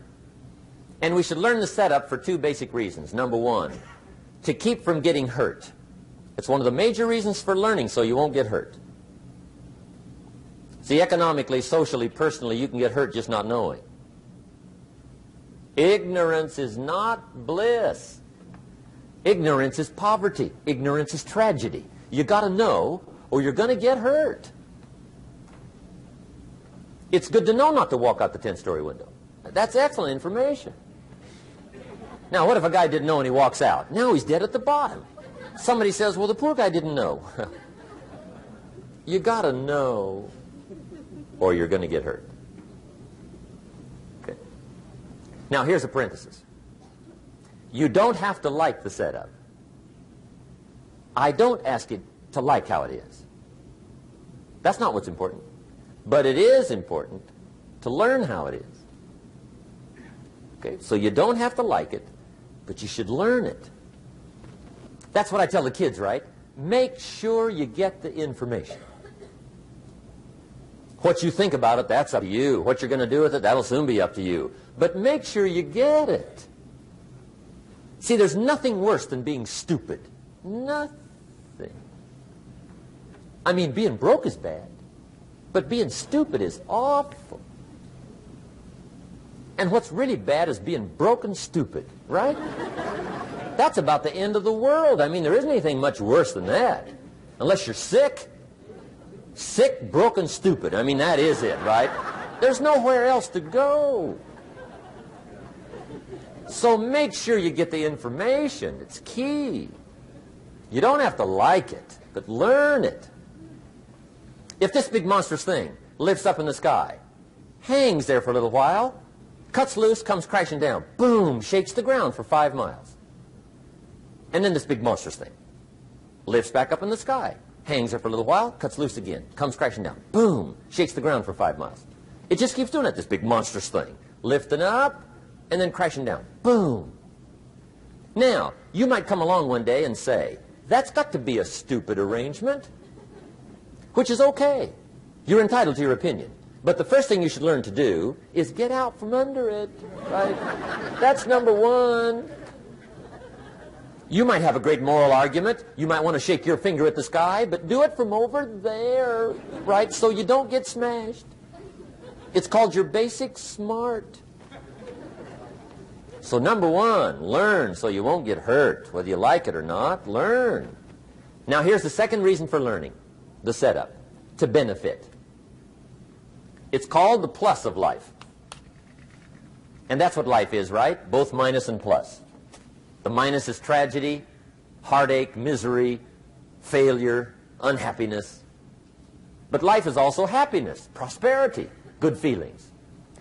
And we should learn the setup for two basic reasons. Number one, to keep from getting hurt. It's one of the major reasons for learning so you won't get hurt. See, economically, socially, personally, you can get hurt just not knowing. Ignorance is not bliss. Ignorance is poverty. Ignorance is tragedy. You got to know or you're going to get hurt. It's good to know not to walk out the 10-story window. That's excellent information. Now, what if a guy didn't know and he walks out? Now he's dead at the bottom. Somebody says, well, the poor guy didn't know. [LAUGHS] you got to know or you're going to get hurt. Okay. Now, here's a parenthesis. You don't have to like the setup. I don't ask you to like how it is. That's not what's important. But it is important to learn how it is. Okay, so you don't have to like it, but you should learn it. That's what I tell the kids, right? Make sure you get the information. What you think about it, that's up to you. What you're going to do with it, that'll soon be up to you. But make sure you get it. See, there's nothing worse than being stupid. Nothing. I mean, being broke is bad, but being stupid is awful. And what's really bad is being broken stupid, right? That's about the end of the world. I mean, there isn't anything much worse than that. Unless you're sick. Sick, broken, stupid. I mean, that is it, right? There's nowhere else to go. So make sure you get the information. It's key. You don't have to like it, but learn it. If this big monstrous thing lifts up in the sky, hangs there for a little while, cuts loose, comes crashing down, boom, shakes the ground for five miles. And then this big monstrous thing lifts back up in the sky, hangs there for a little while, cuts loose again, comes crashing down, boom, shakes the ground for five miles. It just keeps doing it, this big monstrous thing. Lifting up and then crashing down, boom. Now, you might come along one day and say, that's got to be a stupid arrangement, which is okay. You're entitled to your opinion. But the first thing you should learn to do is get out from under it, right? That's number one. You might have a great moral argument. You might want to shake your finger at the sky, but do it from over there, right? So you don't get smashed. It's called your basic smart. So number one, learn so you won't get hurt. Whether you like it or not, learn. Now here's the second reason for learning, the setup, to benefit. It's called the plus of life. And that's what life is, right? Both minus and plus. The minus is tragedy, heartache, misery, failure, unhappiness. But life is also happiness, prosperity, good feelings.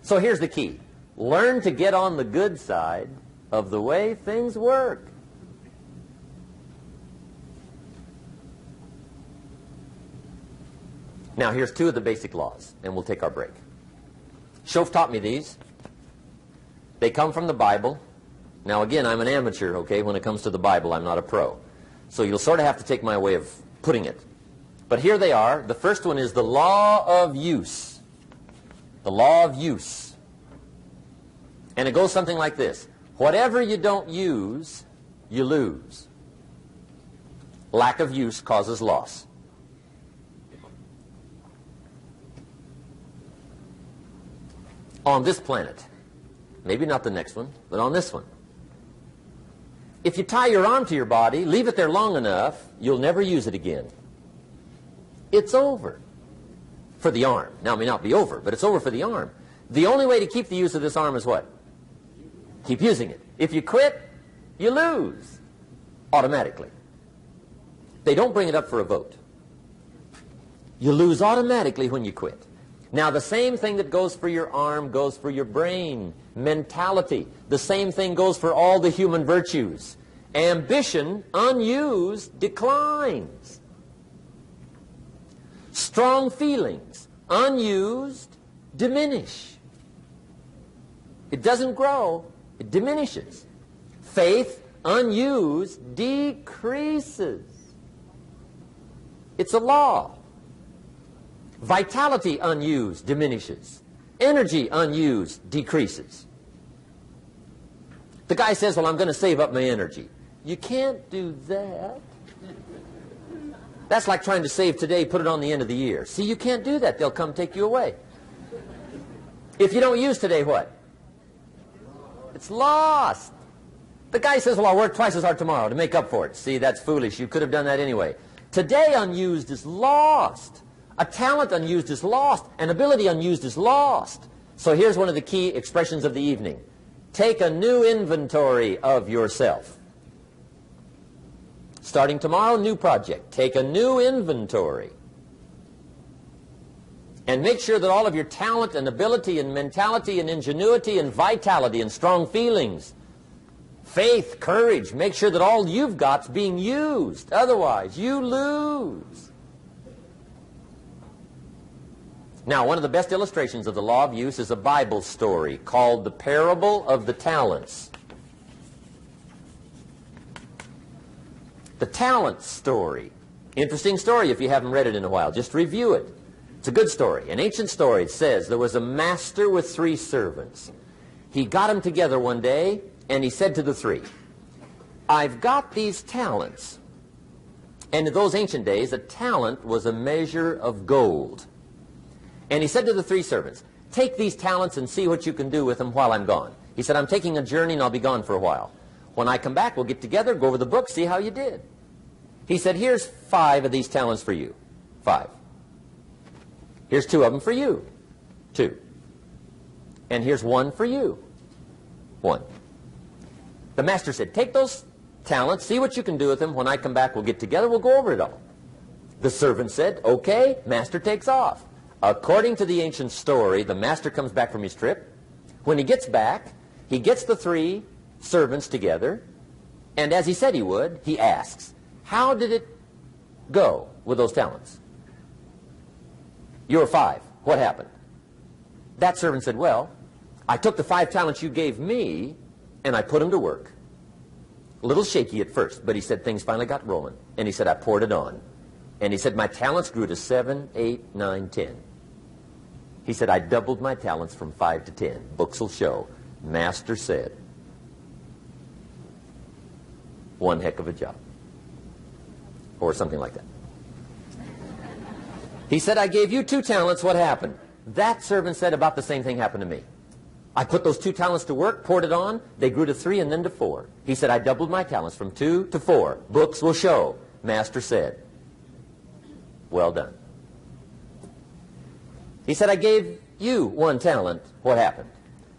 So here's the key. Learn to get on the good side of the way things work. Now, here's two of the basic laws, and we'll take our break. Shoaff taught me these. They come from the Bible. Now, again, I'm an amateur, okay, when it comes to the Bible. I'm not a pro. So you'll sort of have to take my way of putting it. But here they are. The first one is the law of use. The law of use. And it goes something like this. Whatever you don't use, you lose. Lack of use causes loss. On this planet, maybe not the next one, but on this one, if you tie your arm to your body, leave it there long enough, you'll never use it again. It's over for the arm. Now, it may not be over, but it's over for the arm. The only way to keep the use of this arm is what? Keep using it. If you quit, you lose automatically. They don't bring it up for a vote. You lose automatically when you quit. Now, the same thing that goes for your arm goes for your brain, mentality. The same thing goes for all the human virtues. Ambition, unused, declines. Strong feelings, unused, diminish. It doesn't grow, it diminishes. Faith, unused, decreases. It's a law. Vitality unused diminishes. Energy unused decreases. The guy says, well, I'm going to save up my energy. You can't do that. That's like trying to save today, put it on the end of the year. See, you can't do that. They'll come take you away. If you don't use today, what? It's lost. The guy says, well, I'll work twice as hard tomorrow to make up for it. See, that's foolish. You could have done that anyway. Today unused is lost. A talent unused is lost. An ability unused is lost. So here's one of the key expressions of the evening. Take a new inventory of yourself. Starting tomorrow, new project. Take a new inventory. And make sure that all of your talent and ability and mentality and ingenuity and vitality and strong feelings, faith, courage, make sure that all you've got's being used. Otherwise, you lose. Now, one of the best illustrations of the law of use is a Bible story called the Parable of the Talents. The Talent Story. Interesting story if you haven't read it in a while. Just review it. It's a good story. An ancient story. It says there was a master with three servants. He got them together one day and he said to the three, I've got these talents. And in those ancient days, a talent was a measure of gold. And he said to the three servants, Take these talents and see what you can do with them while I'm gone. He said, I'm taking a journey and I'll be gone for a while. When I come back, we'll get together, go over the book, see how you did. He said, Here's five of these talents for you. Five. Here's two of them for you. Two. And here's one for you. One. The master said, Take those talents, see what you can do with them. When I come back, we'll get together, we'll go over it all. The servant said, Okay, master takes off. According to the ancient story, the master comes back from his trip. When he gets back, he gets the three servants together, and as he said he would, he asks, How did it go with those talents? You were five. What happened? That servant said, Well, I took the five talents you gave me and I put them to work. A little shaky at first, but he said things finally got rolling. And he said, I poured it on. And he said, my talents grew to seven, eight, nine, ten. He said, I doubled my talents from five to ten. Books will show. Master said, one heck of a job. Or something like that. He said, I gave you two talents. What happened? That servant said about the same thing happened to me. I put those two talents to work, poured it on. They grew to three and then to four. He said, I doubled my talents from two to four. Books will show. Master said, well done. He said, I gave you one talent. What happened?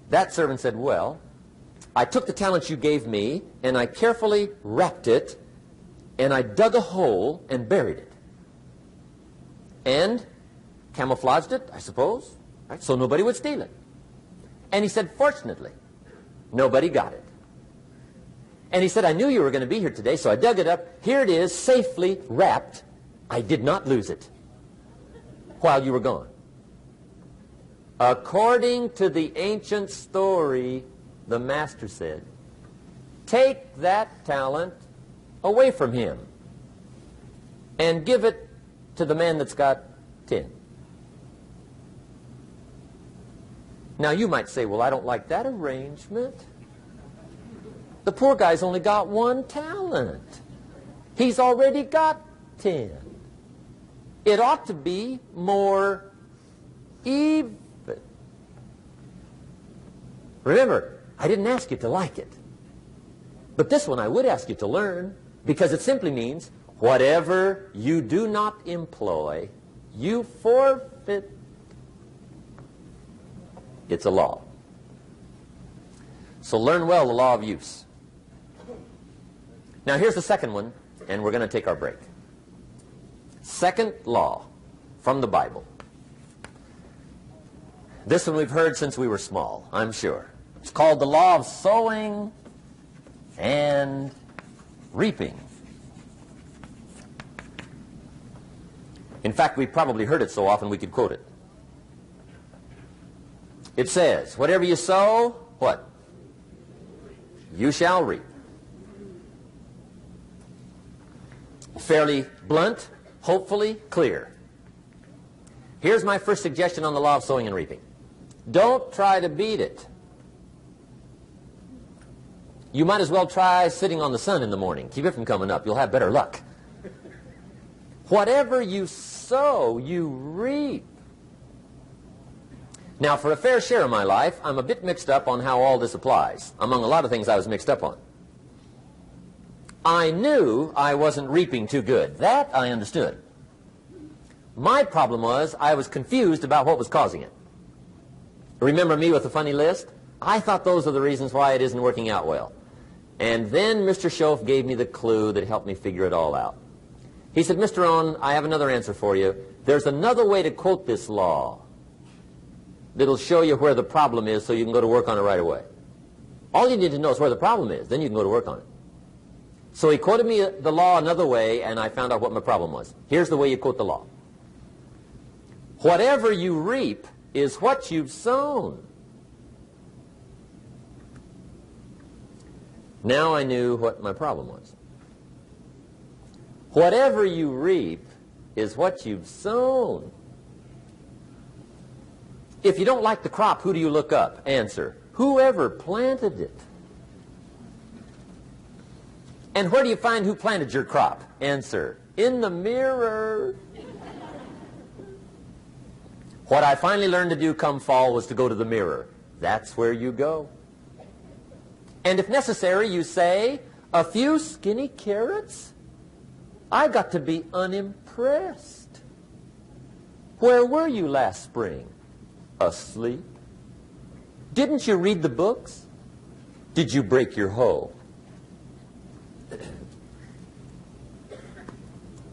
That servant said, well, I took the talent you gave me and I carefully wrapped it and I dug a hole and buried it. And camouflaged it, I suppose, right? so nobody would steal it. And he said, fortunately, nobody got it. And he said, I knew you were going to be here today, so I dug it up. Here it is, safely wrapped. I did not lose it while you were gone. According to the ancient story, the master said, take that talent away from him and give it to the man that's got ten. Now you might say, well, I don't like that arrangement. The poor guy's only got one talent. He's already got ten. It ought to be more even. Remember, I didn't ask you to like it. But this one I would ask you to learn because it simply means whatever you do not employ, you forfeit it's a law. So learn well the law of use. Now here's the second one, and we're going to take our break. Second law from the Bible. This one we've heard since we were small, I'm sure. It's called the law of sowing and reaping. In fact, we've probably heard it so often we could quote it. It says, whatever you sow, what? You shall reap. Fairly blunt, hopefully clear. Here's my first suggestion on the law of sowing and reaping. Don't try to beat it. You might as well try sitting on the sun in the morning. Keep it from coming up. You'll have better luck. Whatever you sow, you reap. Now, for a fair share of my life, I'm a bit mixed up on how all this applies. Among a lot of things I was mixed up on. I knew I wasn't reaping too good. That I understood. My problem was I was confused about what was causing it. Remember me with the funny list? I thought those are the reasons why it isn't working out well. And then Mr. Shoaff gave me the clue that helped me figure it all out. He said, Mr. Rohn, I have another answer for you. There's another way to quote this law that'll show you where the problem is so you can go to work on it right away. All you need to know is where the problem is. Then you can go to work on it. So he quoted me uh, the law another way, and I found out what my problem was. Here's the way you quote the law. Whatever you reap is what you've sown. Now I knew what my problem was. Whatever you reap is what you've sown. If you don't like the crop, who do you look up? Answer. Whoever planted it. And where do you find who planted your crop? Answer, in the mirror. What I finally learned to do come fall was to go to the mirror. That's where you go. And if necessary, you say, a few skinny carrots? I got to be unimpressed. Where were you last spring? Asleep. Didn't you read the books? Did you break your hoe? [COUGHS]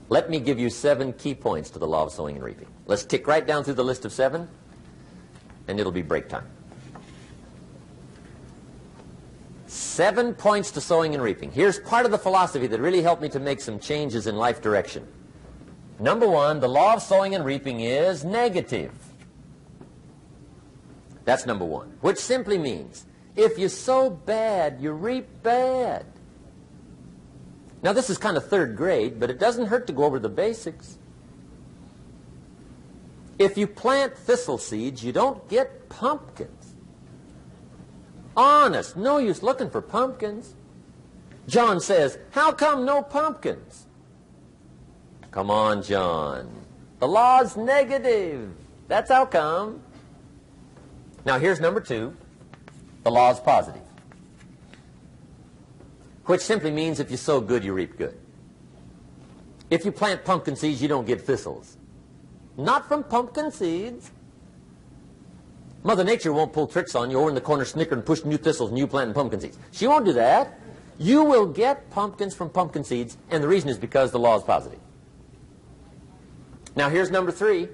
Let me give you seven key points to the law of sowing and reaping. Let's tick right down through the list of seven, and it'll be break time. Seven points to sowing and reaping. Here's part of the philosophy that really helped me to make some changes in life direction. Number one, the law of sowing and reaping is negative. That's number one, which simply means if you sow bad, you reap bad. Now, this is kind of third grade, but it doesn't hurt to go over the basics. If you plant thistle seeds, you don't get pumpkins. Honest, no use looking for pumpkins. John says, how come no pumpkins? Come on, John. The law's negative. That's how come. Now here's number two. The law's positive. Which simply means if you sow good, you reap good. If you plant pumpkin seeds, you don't get thistles. Not from pumpkin seeds. Mother Nature won't pull tricks on you over in the corner snickering, and pushing new thistles and you planting pumpkin seeds. She won't do that. You will get pumpkins from pumpkin seeds, and the reason is because the law is positive. Now here's number three.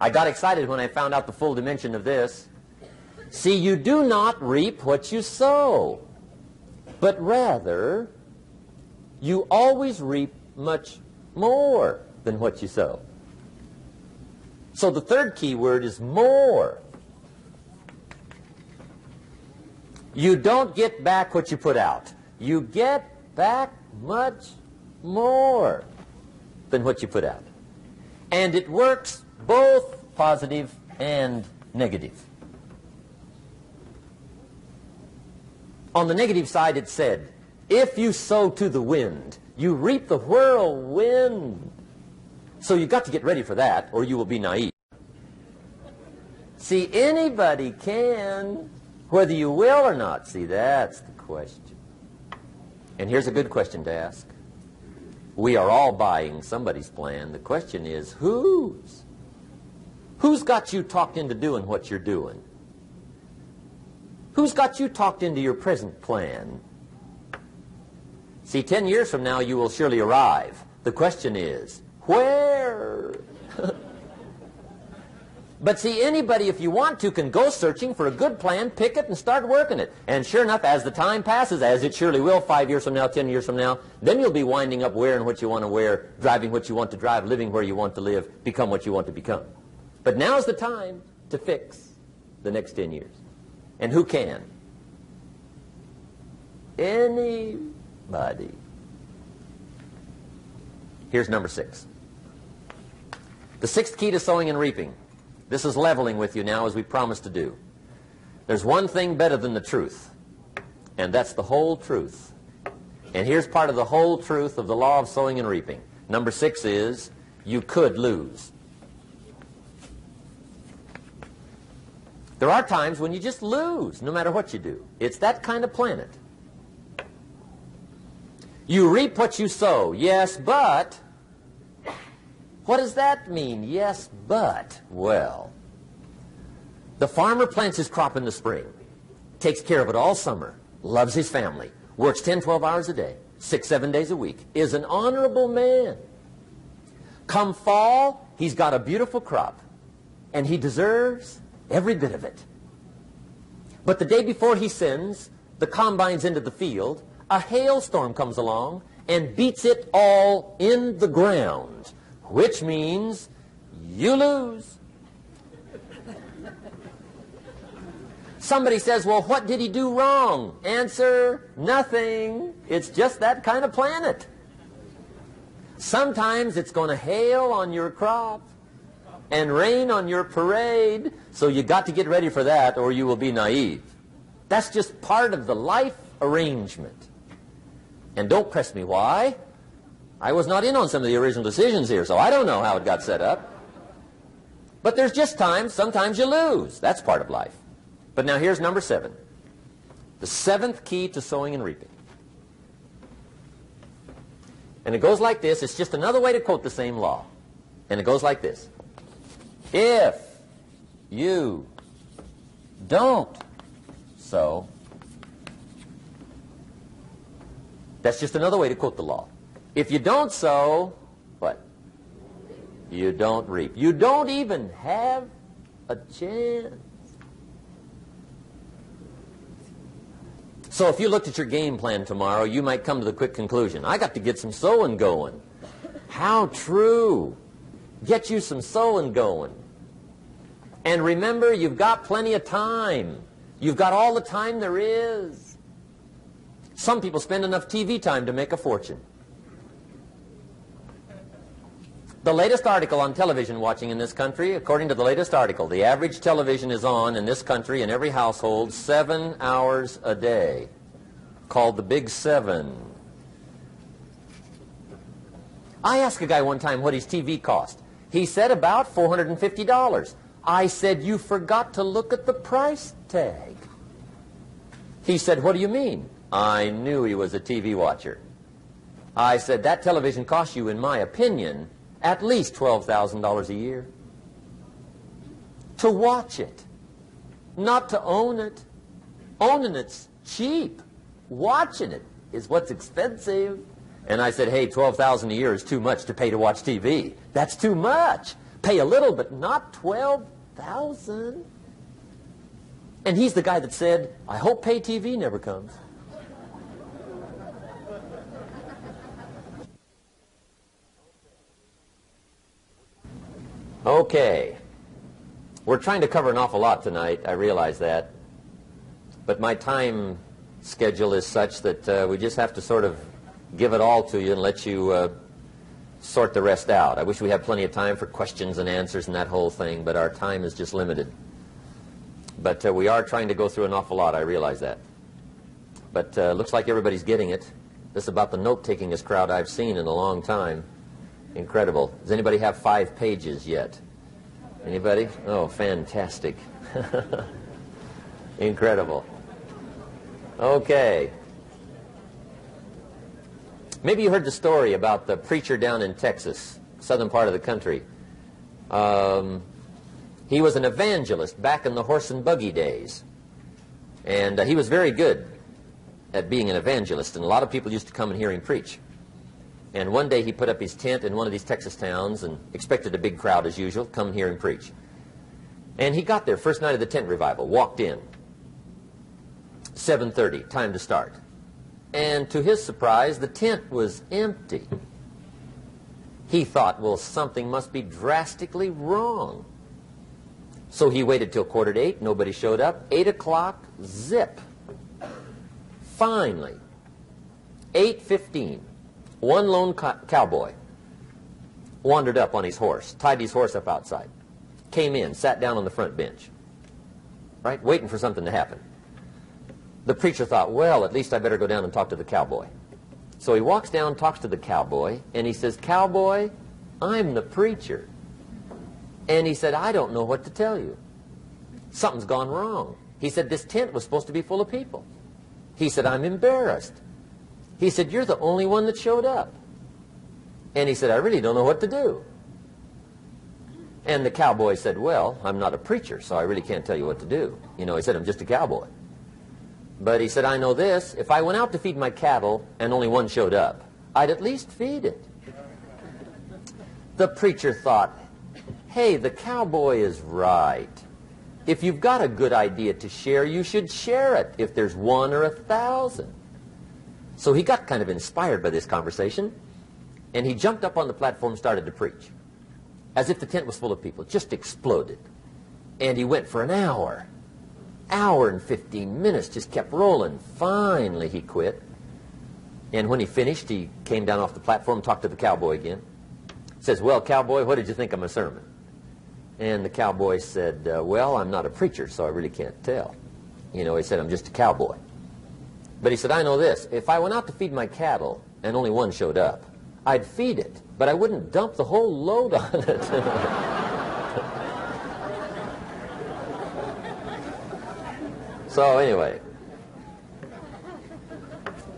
I got excited when I found out the full dimension of this. See, you do not reap what you sow, but rather you always reap much more than what you sow. So the third key word is more. You don't get back what you put out. You get back much more than what you put out. And it works both positive and negative. On the negative side, it said, if you sow to the wind, you reap the whirlwind. So you've got to get ready for that, or you will be naive. See, anybody can, whether you will or not. See, that's the question. And here's a good question to ask. We are all buying somebody's plan. The question is, whose? Who's got you talked into doing what you're doing? Who's got you talked into your present plan? See, 10 years from now, you will surely arrive. The question is, where? but see, anybody, if you want to, can go searching for a good plan, pick it, and start working it. And sure enough, as the time passes, as it surely will, five years from now, 10 years from now, then you'll be winding up wearing what you want to wear, driving what you want to drive, living where you want to live, become what you want to become. But now's the time to fix the next 10 years. And who can? Anybody. Here's number six. The sixth key to sowing and reaping. This is leveling with you now as we promised to do. There's one thing better than the truth, and that's the whole truth. And here's part of the whole truth of the law of sowing and reaping. Number six is you could lose. There are times when you just lose, no matter what you do. It's that kind of planet. You reap what you sow, yes, but. What does that mean? Yes, but. Well, the farmer plants his crop in the spring, takes care of it all summer, loves his family, works 10, 12 hours a day, six, seven days a week, is an honorable man. Come fall, he's got a beautiful crop, and he deserves Every bit of it. But the day before he sends the combines into the field, a hailstorm comes along and beats it all in the ground, which means you lose. Somebody says, well, what did he do wrong? Answer, nothing. It's just that kind of planet. Sometimes it's going to hail on your crop and rain on your parade. So you got to get ready for that or you will be naive. That's just part of the life arrangement. And don't press me why. I was not in on some of the original decisions here, so I don't know how it got set up. But there's just times, sometimes you lose. That's part of life. But now here's number seven. The seventh key to sowing and reaping. And it goes like this. It's just another way to quote the same law. And it goes like this. If you don't sow, that's just another way to quote the law. If you don't sow, what? You don't reap. You don't even have a chance. So if you looked at your game plan tomorrow, you might come to the quick conclusion, I got to get some sowing going. How true. Get you some sowing going. And remember, you've got plenty of time. You've got all the time there is. Some people spend enough TV time to make a fortune. The latest article on television watching in this country, according to the latest article, the average television is on in this country in every household seven hours a day, called the Big Seven. I asked a guy one time what his TV cost. He said about $450. I said, you forgot to look at the price tag. He said, what do you mean? I knew he was a TV watcher. I said, that television cost you, in my opinion, at least $12,000 a year. To watch it, not to own it. Owning it's cheap. Watching it is what's expensive. And I said, hey, 12000 a year is too much to pay to watch TV. That's too much. Pay a little, but not 12000 And he's the guy that said, I hope pay TV never comes. Okay. We're trying to cover an awful lot tonight. I realize that. But my time schedule is such that uh, we just have to sort of give it all to you and let you uh, sort the rest out. I wish we had plenty of time for questions and answers and that whole thing, but our time is just limited. But uh, we are trying to go through an awful lot. I realize that. But uh, looks like everybody's getting it. This is about the note-takingest crowd I've seen in a long time. Incredible. Does anybody have five pages yet? Anybody? Oh, fantastic. [LAUGHS] Incredible. Okay. Maybe you heard the story about the preacher down in Texas, southern part of the country. Um, he was an evangelist back in the horse and buggy days. And uh, he was very good at being an evangelist, and a lot of people used to come and hear him preach. And one day he put up his tent in one of these Texas towns and expected a big crowd as usual, come here and preach. And he got there first night of the tent revival, walked in. 7.30, time to start. And to his surprise, the tent was empty. He thought, well, something must be drastically wrong. So he waited till quarter to eight. Nobody showed up. Eight o'clock, zip. Finally, 8.15, one lone co cowboy wandered up on his horse, tied his horse up outside, came in, sat down on the front bench, right, waiting for something to happen. The preacher thought, well, at least I better go down and talk to the cowboy. So he walks down, talks to the cowboy, and he says, Cowboy, I'm the preacher. And he said, I don't know what to tell you. Something's gone wrong. He said, this tent was supposed to be full of people. He said, I'm embarrassed. He said, you're the only one that showed up. And he said, I really don't know what to do. And the cowboy said, well, I'm not a preacher, so I really can't tell you what to do. You know, he said, I'm just a cowboy. But he said, I know this. If I went out to feed my cattle and only one showed up, I'd at least feed it. The preacher thought, hey, the cowboy is right. If you've got a good idea to share, you should share it if there's one or a thousand. So he got kind of inspired by this conversation, and he jumped up on the platform and started to preach, as if the tent was full of people. It just exploded. And he went for an hour. Hour and 15 minutes, just kept rolling. Finally, he quit. And when he finished, he came down off the platform talked to the cowboy again. Says, well, cowboy, what did you think of my sermon? And the cowboy said, uh, well, I'm not a preacher, so I really can't tell. You know, he said, I'm just a cowboy. But he said, I know this. If I went out to feed my cattle and only one showed up, I'd feed it, but I wouldn't dump the whole load [LAUGHS] on it. so anyway,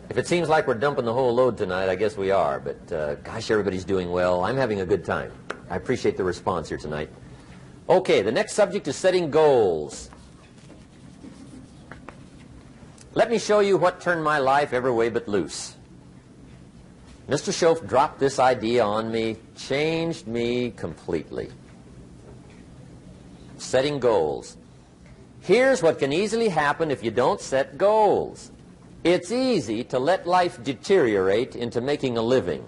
if it seems like we're dumping the whole load tonight, I guess we are. But uh, gosh, everybody's doing well. I'm having a good time. I appreciate the response here tonight. Okay, the next subject is setting goals. Let me show you what turned my life every way but loose. Mr. Shoaff dropped this idea on me, changed me completely. Setting goals. Here's what can easily happen if you don't set goals. It's easy to let life deteriorate into making a living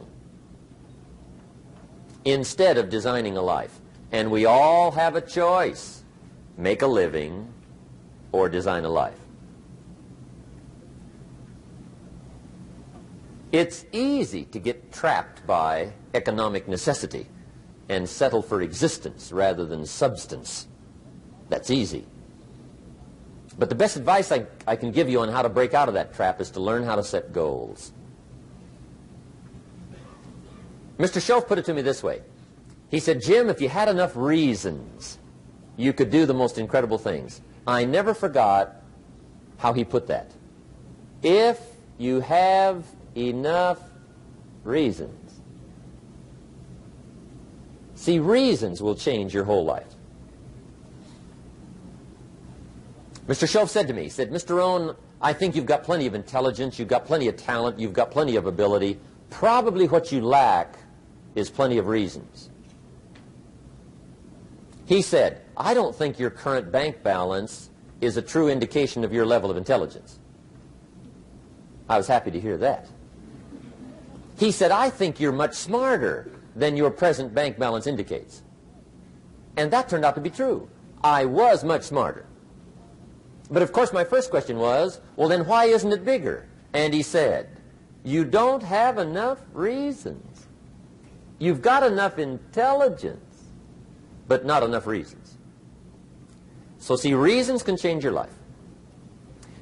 instead of designing a life. And we all have a choice. Make a living or design a life. It's easy to get trapped by economic necessity and settle for existence rather than substance. That's easy. But the best advice I, I can give you on how to break out of that trap is to learn how to set goals. Mr. Shoaff put it to me this way. He said, Jim, if you had enough reasons, you could do the most incredible things. I never forgot how he put that. If you have enough reasons. See, reasons will change your whole life. Mr. Shoaff said to me, he said, Mr. Rohn, I think you've got plenty of intelligence, you've got plenty of talent, you've got plenty of ability. Probably what you lack is plenty of reasons. He said, I don't think your current bank balance is a true indication of your level of intelligence. I was happy to hear that. He said, I think you're much smarter than your present bank balance indicates. And that turned out to be true. I was much smarter. But of course, my first question was, well, then why isn't it bigger? And he said, you don't have enough reasons. You've got enough intelligence, but not enough reasons. So see, reasons can change your life.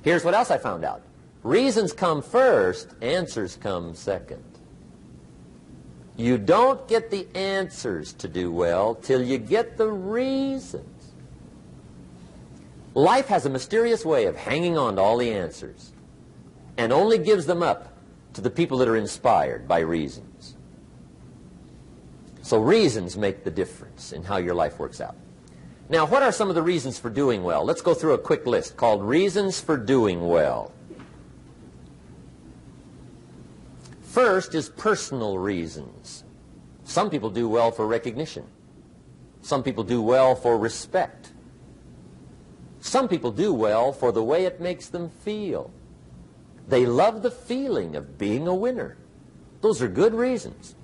Here's what else I found out. Reasons come first, answers come second. You don't get the answers to do well till you get the reasons. Life has a mysterious way of hanging on to all the answers and only gives them up to the people that are inspired by reasons. So reasons make the difference in how your life works out. Now, what are some of the reasons for doing well? Let's go through a quick list called Reasons for Doing Well. First is personal reasons. Some people do well for recognition. Some people do well for respect. Some people do well for the way it makes them feel. They love the feeling of being a winner. Those are good reasons.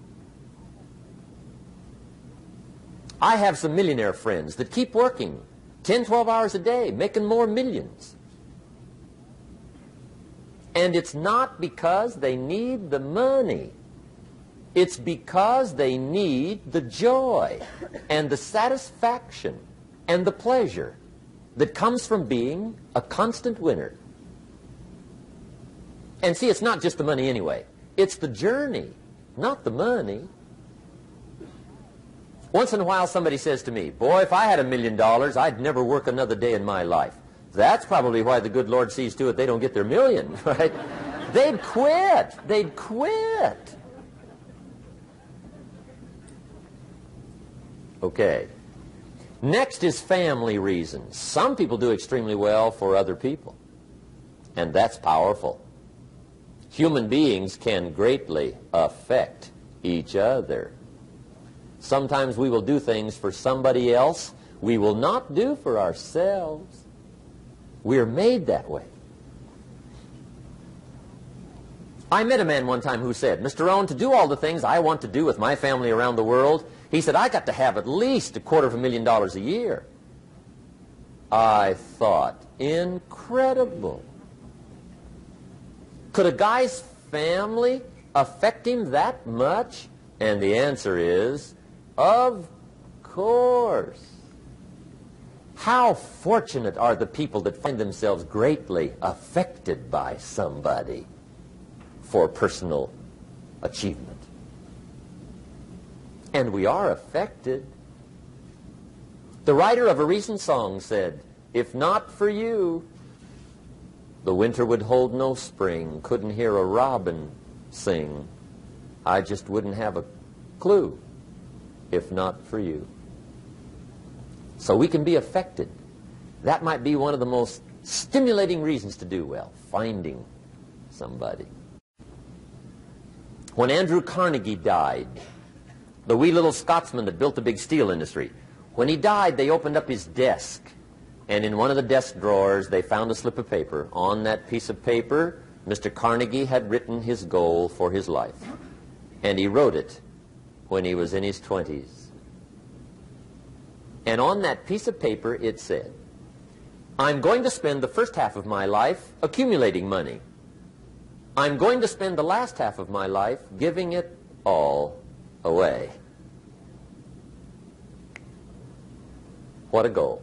I have some millionaire friends that keep working 10, 12 hours a day, making more millions. And it's not because they need the money. It's because they need the joy and the satisfaction and the pleasure that comes from being a constant winner. And see, it's not just the money anyway. It's the journey, not the money. Once in a while somebody says to me, boy, if I had a million dollars, I'd never work another day in my life. That's probably why the good Lord sees to it they don't get their million, [LAUGHS] right? They'd quit. They'd quit. Okay. Next is family reasons. Some people do extremely well for other people, and that's powerful. Human beings can greatly affect each other. Sometimes we will do things for somebody else we will not do for ourselves. We're made that way. I met a man one time who said, Mr. Rohn, to do all the things I want to do with my family around the world, he said, I got to have at least a quarter of a million dollars a year. I thought, incredible. Could a guy's family affect him that much? And the answer is, of course. How fortunate are the people that find themselves greatly affected by somebody for personal achievement. And we are affected. The writer of a recent song said, If not for you, the winter would hold no spring, couldn't hear a robin sing. I just wouldn't have a clue if not for you. So we can be affected. That might be one of the most stimulating reasons to do well, finding somebody. When Andrew Carnegie died, the wee little Scotsman that built the big steel industry, when he died, they opened up his desk. And in one of the desk drawers, they found a slip of paper. On that piece of paper, Mr. Carnegie had written his goal for his life. And he wrote it when he was in his 20s. And on that piece of paper, it said, I'm going to spend the first half of my life accumulating money. I'm going to spend the last half of my life giving it all away. What a goal.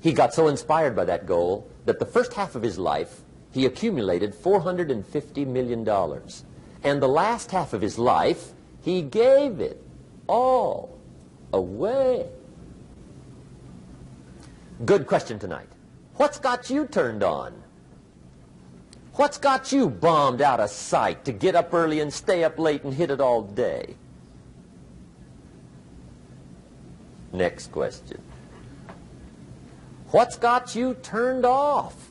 He got so inspired by that goal that the first half of his life he accumulated $450 million. And the last half of his life, he gave it all away. Good question tonight. What's got you turned on? What's got you bombed out of sight to get up early and stay up late and hit it all day? Next question. What's got you turned off?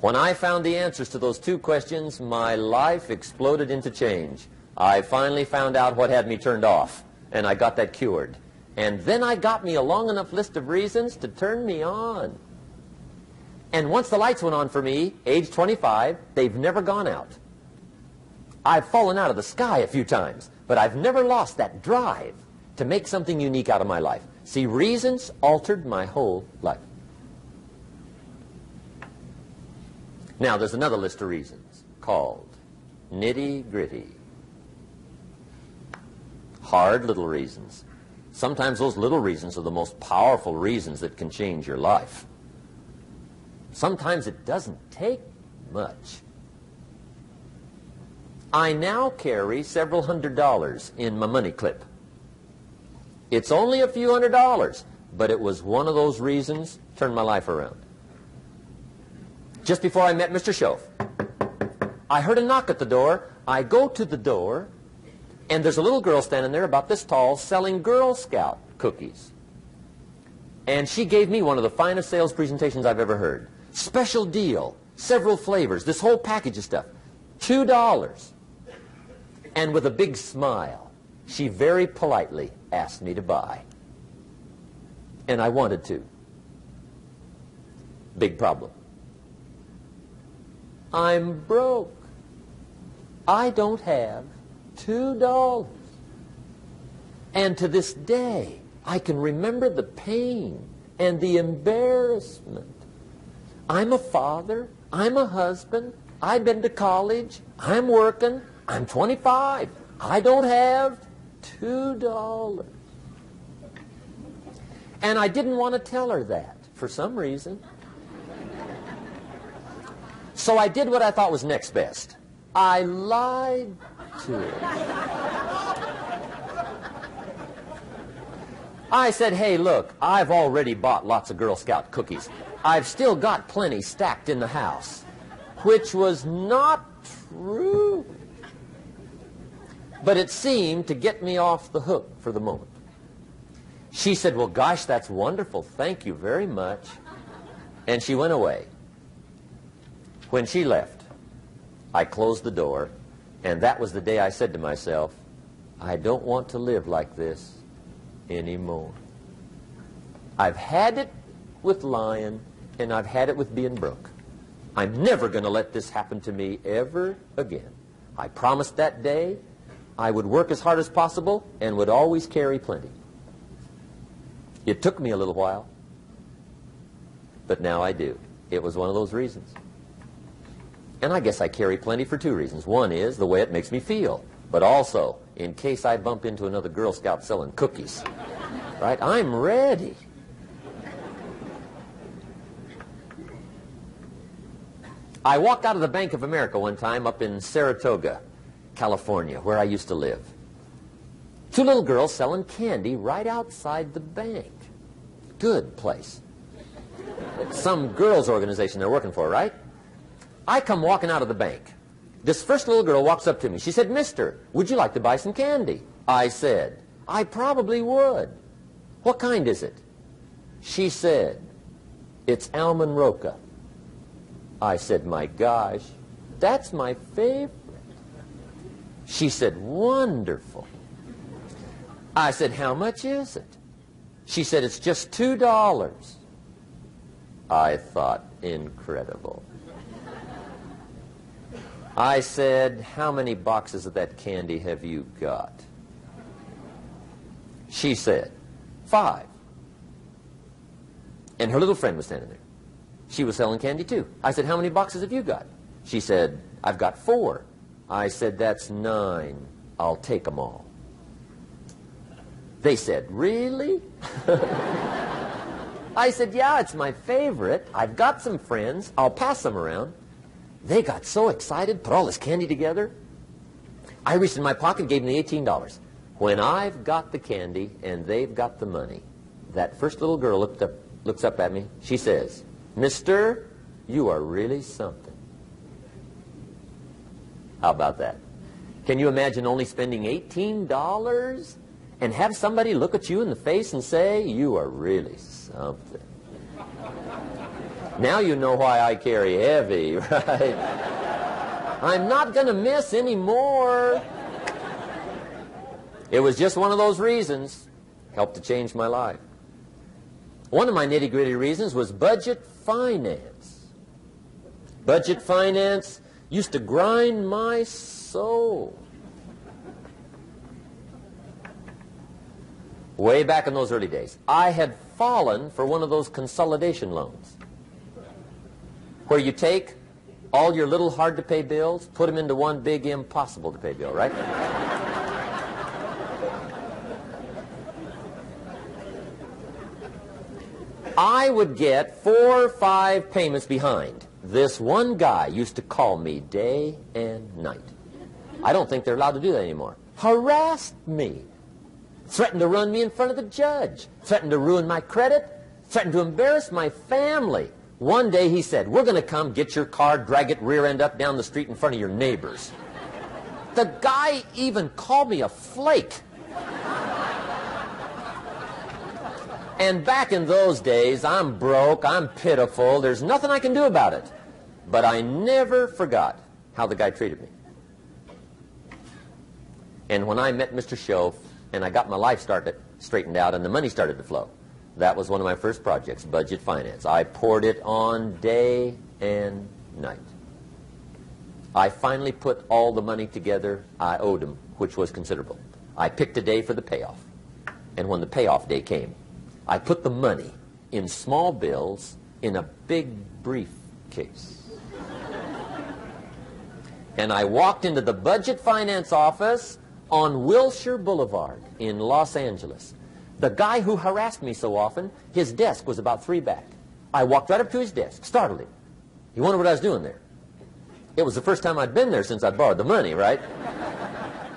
When I found the answers to those two questions, my life exploded into change. I finally found out what had me turned off, and I got that cured. And then I got me a long enough list of reasons to turn me on. And once the lights went on for me, age 25, they've never gone out. I've fallen out of the sky a few times, but I've never lost that drive to make something unique out of my life. See, reasons altered my whole life. Now, there's another list of reasons called nitty gritty. Hard little reasons. Sometimes those little reasons are the most powerful reasons that can change your life. Sometimes it doesn't take much. I now carry several hundred dollars in my money clip. It's only a few hundred dollars, but it was one of those reasons turned my life around. Just before I met Mr. Shoaff, I heard a knock at the door. I go to the door, and there's a little girl standing there about this tall selling Girl Scout cookies. And she gave me one of the finest sales presentations I've ever heard. Special deal, several flavors, this whole package of stuff. Two dollars. And with a big smile, she very politely asked me to buy. And I wanted to. Big problem. I'm broke. I don't have two dollars. And to this day, I can remember the pain and the embarrassment I'm a father. I'm a husband. I've been to college. I'm working. I'm 25. I don't have $2. And I didn't want to tell her that for some reason. So I did what I thought was next best. I lied to her. I said, hey, look, I've already bought lots of Girl Scout cookies. I've still got plenty stacked in the house, which was not true. But it seemed to get me off the hook for the moment. She said, well, gosh, that's wonderful. Thank you very much. And she went away. When she left, I closed the door, and that was the day I said to myself, I don't want to live like this anymore. I've had it with lying and I've had it with being broke. I'm never going to let this happen to me ever again. I promised that day I would work as hard as possible and would always carry plenty. It took me a little while, but now I do. It was one of those reasons. And I guess I carry plenty for two reasons. One is the way it makes me feel, but also in case I bump into another Girl Scout selling cookies. Right? I'm ready. I walked out of the Bank of America one time up in Saratoga, California, where I used to live. Two little girls selling candy right outside the bank. Good place. Some girls' organization they're working for, right? I come walking out of the bank. This first little girl walks up to me. She said, Mister, would you like to buy some candy? I said, I probably would. What kind is it? She said, it's almond roca. I said, my gosh, that's my favorite. She said, wonderful. I said, how much is it? She said, it's just $2. I thought, incredible. I said, how many boxes of that candy have you got? She said, five. And her little friend was standing there. She was selling candy too. I said, how many boxes have you got? She said, I've got four. I said, that's nine. I'll take them all. They said, really? [LAUGHS] I said, yeah, it's my favorite. I've got some friends. I'll pass them around. They got so excited, put all this candy together. I reached in my pocket and gave them the $18. When I've got the candy and they've got the money, that first little girl looked up, looks up at me. She says, Mister, you are really something. How about that? Can you imagine only spending $18 and have somebody look at you in the face and say, you are really something? Now you know why I carry heavy, [LAUGHS] right? I'm not going to miss anymore. It was just one of those reasons. Helped to change my life. One of my nitty gritty reasons was budget finance. Budget finance used to grind my soul. Way back in those early days, I had fallen for one of those consolidation loans where you take all your little hard to pay bills, put them into one big impossible to pay bill, right? I would get four or five payments behind. This one guy used to call me day and night. I don't think they're allowed to do that anymore. Harassed me. Threatened to run me in front of the judge. Threatened to ruin my credit. Threatened to embarrass my family. One day he said, we're going to come get your car, drag it rear end up down the street in front of your neighbors. The guy even called me a flake. And back in those days, I'm broke, I'm pitiful, there's nothing I can do about it. But I never forgot how the guy treated me. And when I met Mr. Shoaff and I got my life started, straightened out and the money started to flow, that was one of my first projects, budget finance. I poured it on day and night. I finally put all the money together I owed him, which was considerable. I picked a day for the payoff. And when the payoff day came, I put the money in small bills in a big briefcase. and I walked into the budget finance office on Wilshire Boulevard in Los Angeles. The guy who harassed me so often, his desk was about three back. I walked right up to his desk, startled him. He wondered what I was doing there. It was the first time I'd been there since I'd borrowed the money, right?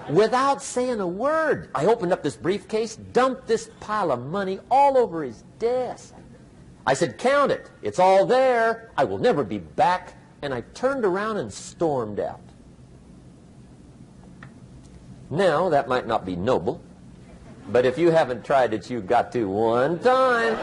Without saying a word, I opened up this briefcase, dumped this pile of money all over his desk. I said, count it. It's all there. I will never be back. And I turned around and stormed out. Now, that might not be noble, but if you haven't tried it, you've got to one time.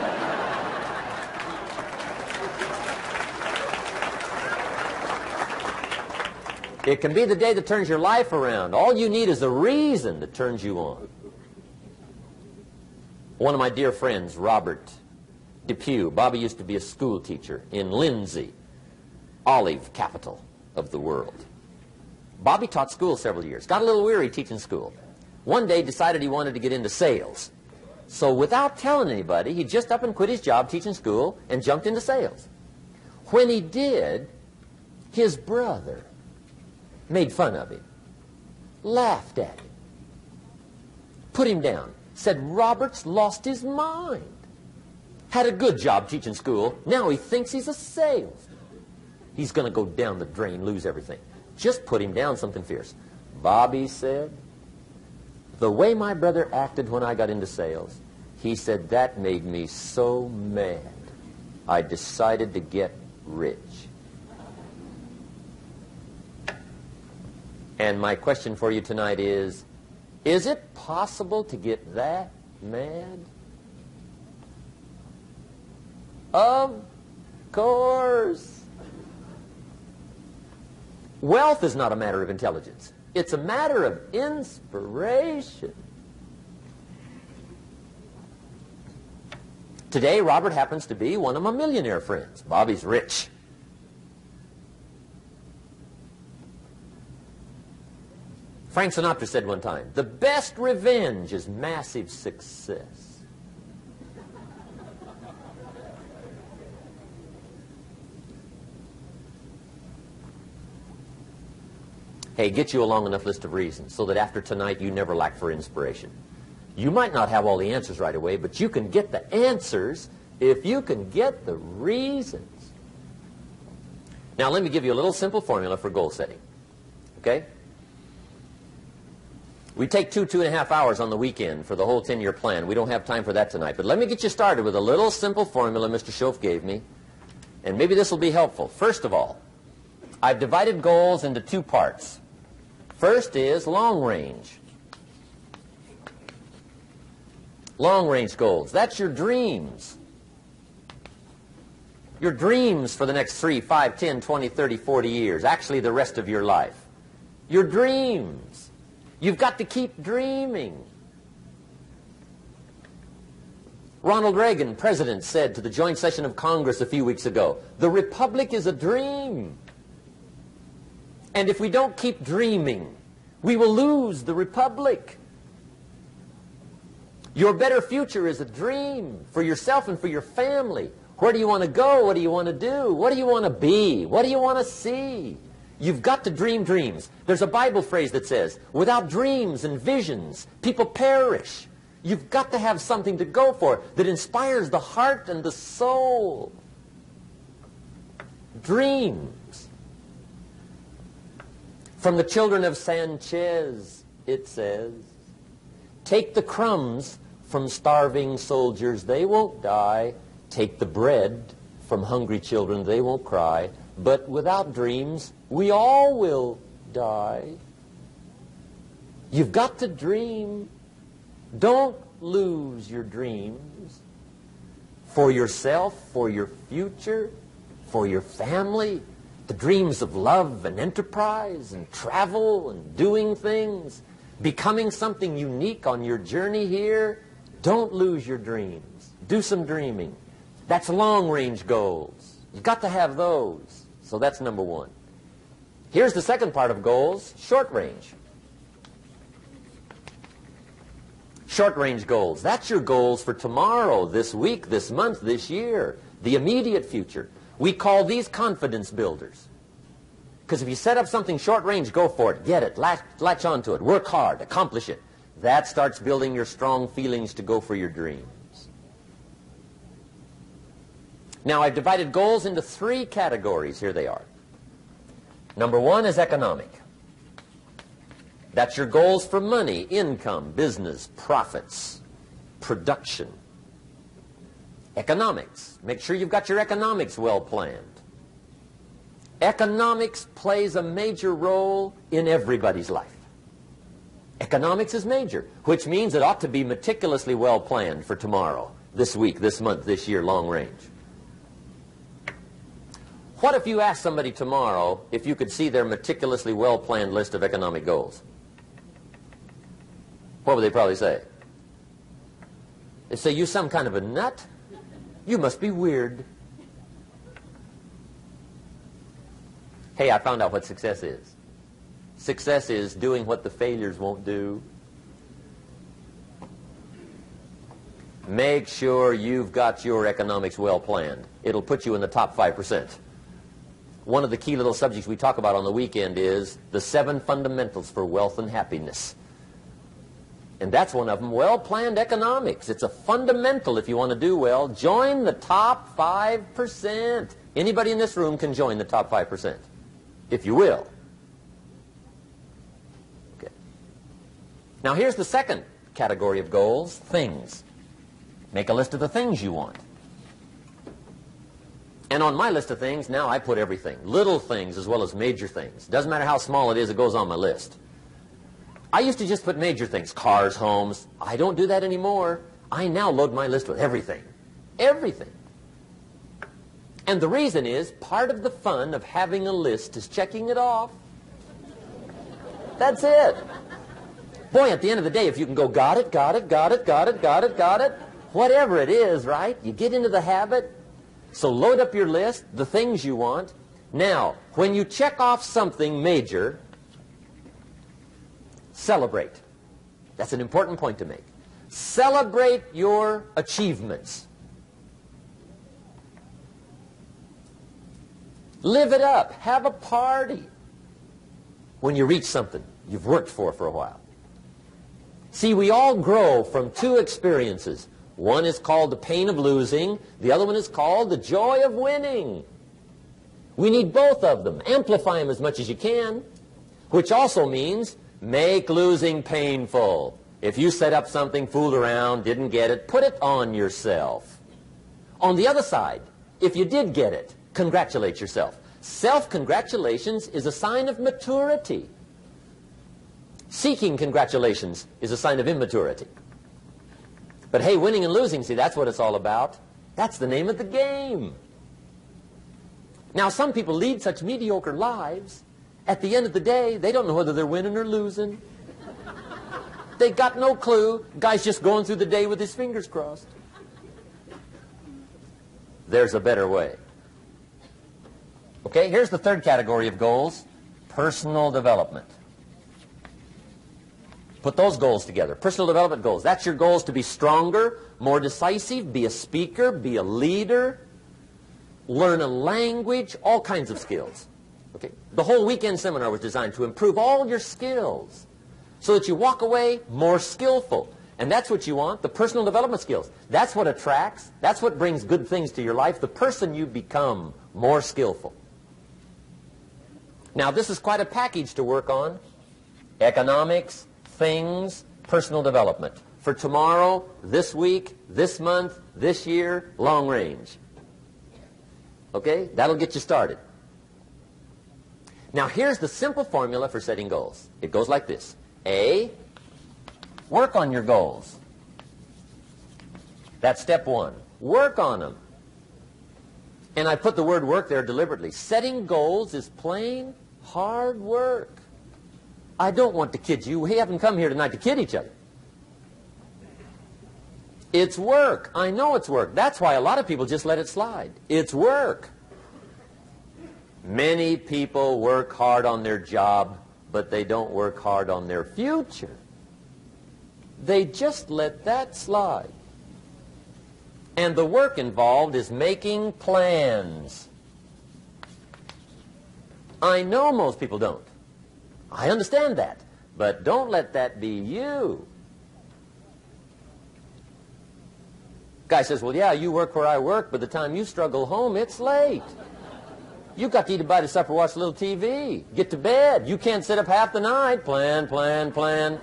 It can be the day that turns your life around. All you need is a reason that turns you on. One of my dear friends, Robert Depew, Bobby used to be a school teacher in Lindsay, olive capital of the world. Bobby taught school several years, got a little weary teaching school. One day decided he wanted to get into sales. So without telling anybody, he just up and quit his job teaching school and jumped into sales. When he did, his brother made fun of him, laughed at him, put him down, said Robert's lost his mind. Had a good job teaching school. Now he thinks he's a salesman. He's going to go down the drain, lose everything. Just put him down something fierce. Bobby said, the way my brother acted when I got into sales, he said that made me so mad. I decided to get rich. And my question for you tonight is, is it possible to get that mad? Of course. Wealth is not a matter of intelligence. It's a matter of inspiration. Today, Robert happens to be one of my millionaire friends. Bobby's rich. Frank Sinatra said one time, the best revenge is massive success. Hey, get you a long enough list of reasons so that after tonight you never lack for inspiration. You might not have all the answers right away, but you can get the answers if you can get the reasons. Now, let me give you a little simple formula for goal setting. Okay? We take two, two and a half hours on the weekend for the whole 10-year plan. We don't have time for that tonight. But let me get you started with a little simple formula Mr. Shoaff gave me. And maybe this will be helpful. First of all, I've divided goals into two parts. First is long range. Long range goals. That's your dreams. Your dreams for the next 3, 5, 10, 20, 30, 40 years. Actually, the rest of your life. Your dreams. You've got to keep dreaming. Ronald Reagan, president, said to the joint session of Congress a few weeks ago, the republic is a dream. And if we don't keep dreaming, we will lose the republic. Your better future is a dream for yourself and for your family. Where do you want to go? What do you want to do? What do you want to be? What do you want to see? You've got to dream dreams. There's a Bible phrase that says, without dreams and visions, people perish. You've got to have something to go for that inspires the heart and the soul. Dreams. From the children of Sanchez, it says, take the crumbs from starving soldiers, they won't die. Take the bread from hungry children, they won't cry. But without dreams, we all will die. You've got to dream. Don't lose your dreams for yourself, for your future, for your family. The dreams of love and enterprise and travel and doing things, becoming something unique on your journey here. Don't lose your dreams. Do some dreaming. That's long-range goals. You've got to have those. So that's number one. Here's the second part of goals, short range. Short range goals. That's your goals for tomorrow, this week, this month, this year, the immediate future. We call these confidence builders. Because if you set up something short range, go for it. Get it. Latch, latch onto it. Work hard. Accomplish it. That starts building your strong feelings to go for your dreams. Now, I've divided goals into three categories. Here they are. Number one is economic. That's your goals for money, income, business, profits, production. Economics. Make sure you've got your economics well planned. Economics plays a major role in everybody's life. Economics is major, which means it ought to be meticulously well planned for tomorrow, this week, this month, this year, long range. What if you asked somebody tomorrow if you could see their meticulously well-planned list of economic goals? What would they probably say? They'd say, you some kind of a nut? You must be weird. Hey, I found out what success is. Success is doing what the failures won't do. Make sure you've got your economics well planned. It'll put you in the top 5% one of the key little subjects we talk about on the weekend is the seven fundamentals for wealth and happiness. And that's one of them, well-planned economics. It's a fundamental if you want to do well. Join the top 5%. Anybody in this room can join the top 5%, if you will. Okay. Now here's the second category of goals, things. Make a list of the things you want. And on my list of things, now I put everything. Little things as well as major things. Doesn't matter how small it is, it goes on my list. I used to just put major things, cars, homes. I don't do that anymore. I now load my list with everything. Everything. And the reason is, part of the fun of having a list is checking it off. That's it. Boy, at the end of the day, if you can go, got it, got it, got it, got it, got it, got it, whatever it is, right? You get into the habit. So load up your list, the things you want. Now, when you check off something major, celebrate. That's an important point to make. Celebrate your achievements. Live it up. Have a party when you reach something you've worked for for a while. See, we all grow from two experiences. One is called the pain of losing. The other one is called the joy of winning. We need both of them. Amplify them as much as you can, which also means make losing painful. If you set up something, fooled around, didn't get it, put it on yourself. On the other side, if you did get it, congratulate yourself. Self-congratulations is a sign of maturity. Seeking congratulations is a sign of immaturity. But hey, winning and losing, see, that's what it's all about. That's the name of the game. Now, some people lead such mediocre lives, at the end of the day, they don't know whether they're winning or losing. They got no clue. Guy's just going through the day with his fingers crossed. There's a better way. Okay, here's the third category of goals, personal development. Put those goals together. Personal development goals. That's your goals to be stronger, more decisive, be a speaker, be a leader, learn a language, all kinds of skills. Okay? The whole weekend seminar was designed to improve all your skills so that you walk away more skillful. And that's what you want, the personal development skills. That's what attracts, that's what brings good things to your life, the person you become more skillful. Now, this is quite a package to work on. Economics, things, personal development. For tomorrow, this week, this month, this year, long range. Okay? That'll get you started. Now, here's the simple formula for setting goals. It goes like this. A, work on your goals. That's step one. Work on them. And I put the word work there deliberately. Setting goals is plain hard work. I don't want to kid you. We haven't come here tonight to kid each other. It's work. I know it's work. That's why a lot of people just let it slide. It's work. Many people work hard on their job, but they don't work hard on their future. They just let that slide. And the work involved is making plans. I know most people don't. I understand that. But don't let that be you. Guy says, well, yeah, you work where I work, but the time you struggle home, it's late. You got to eat a bite of supper, watch a little TV, get to bed. You can't sit up half the night. Plan, plan, plan.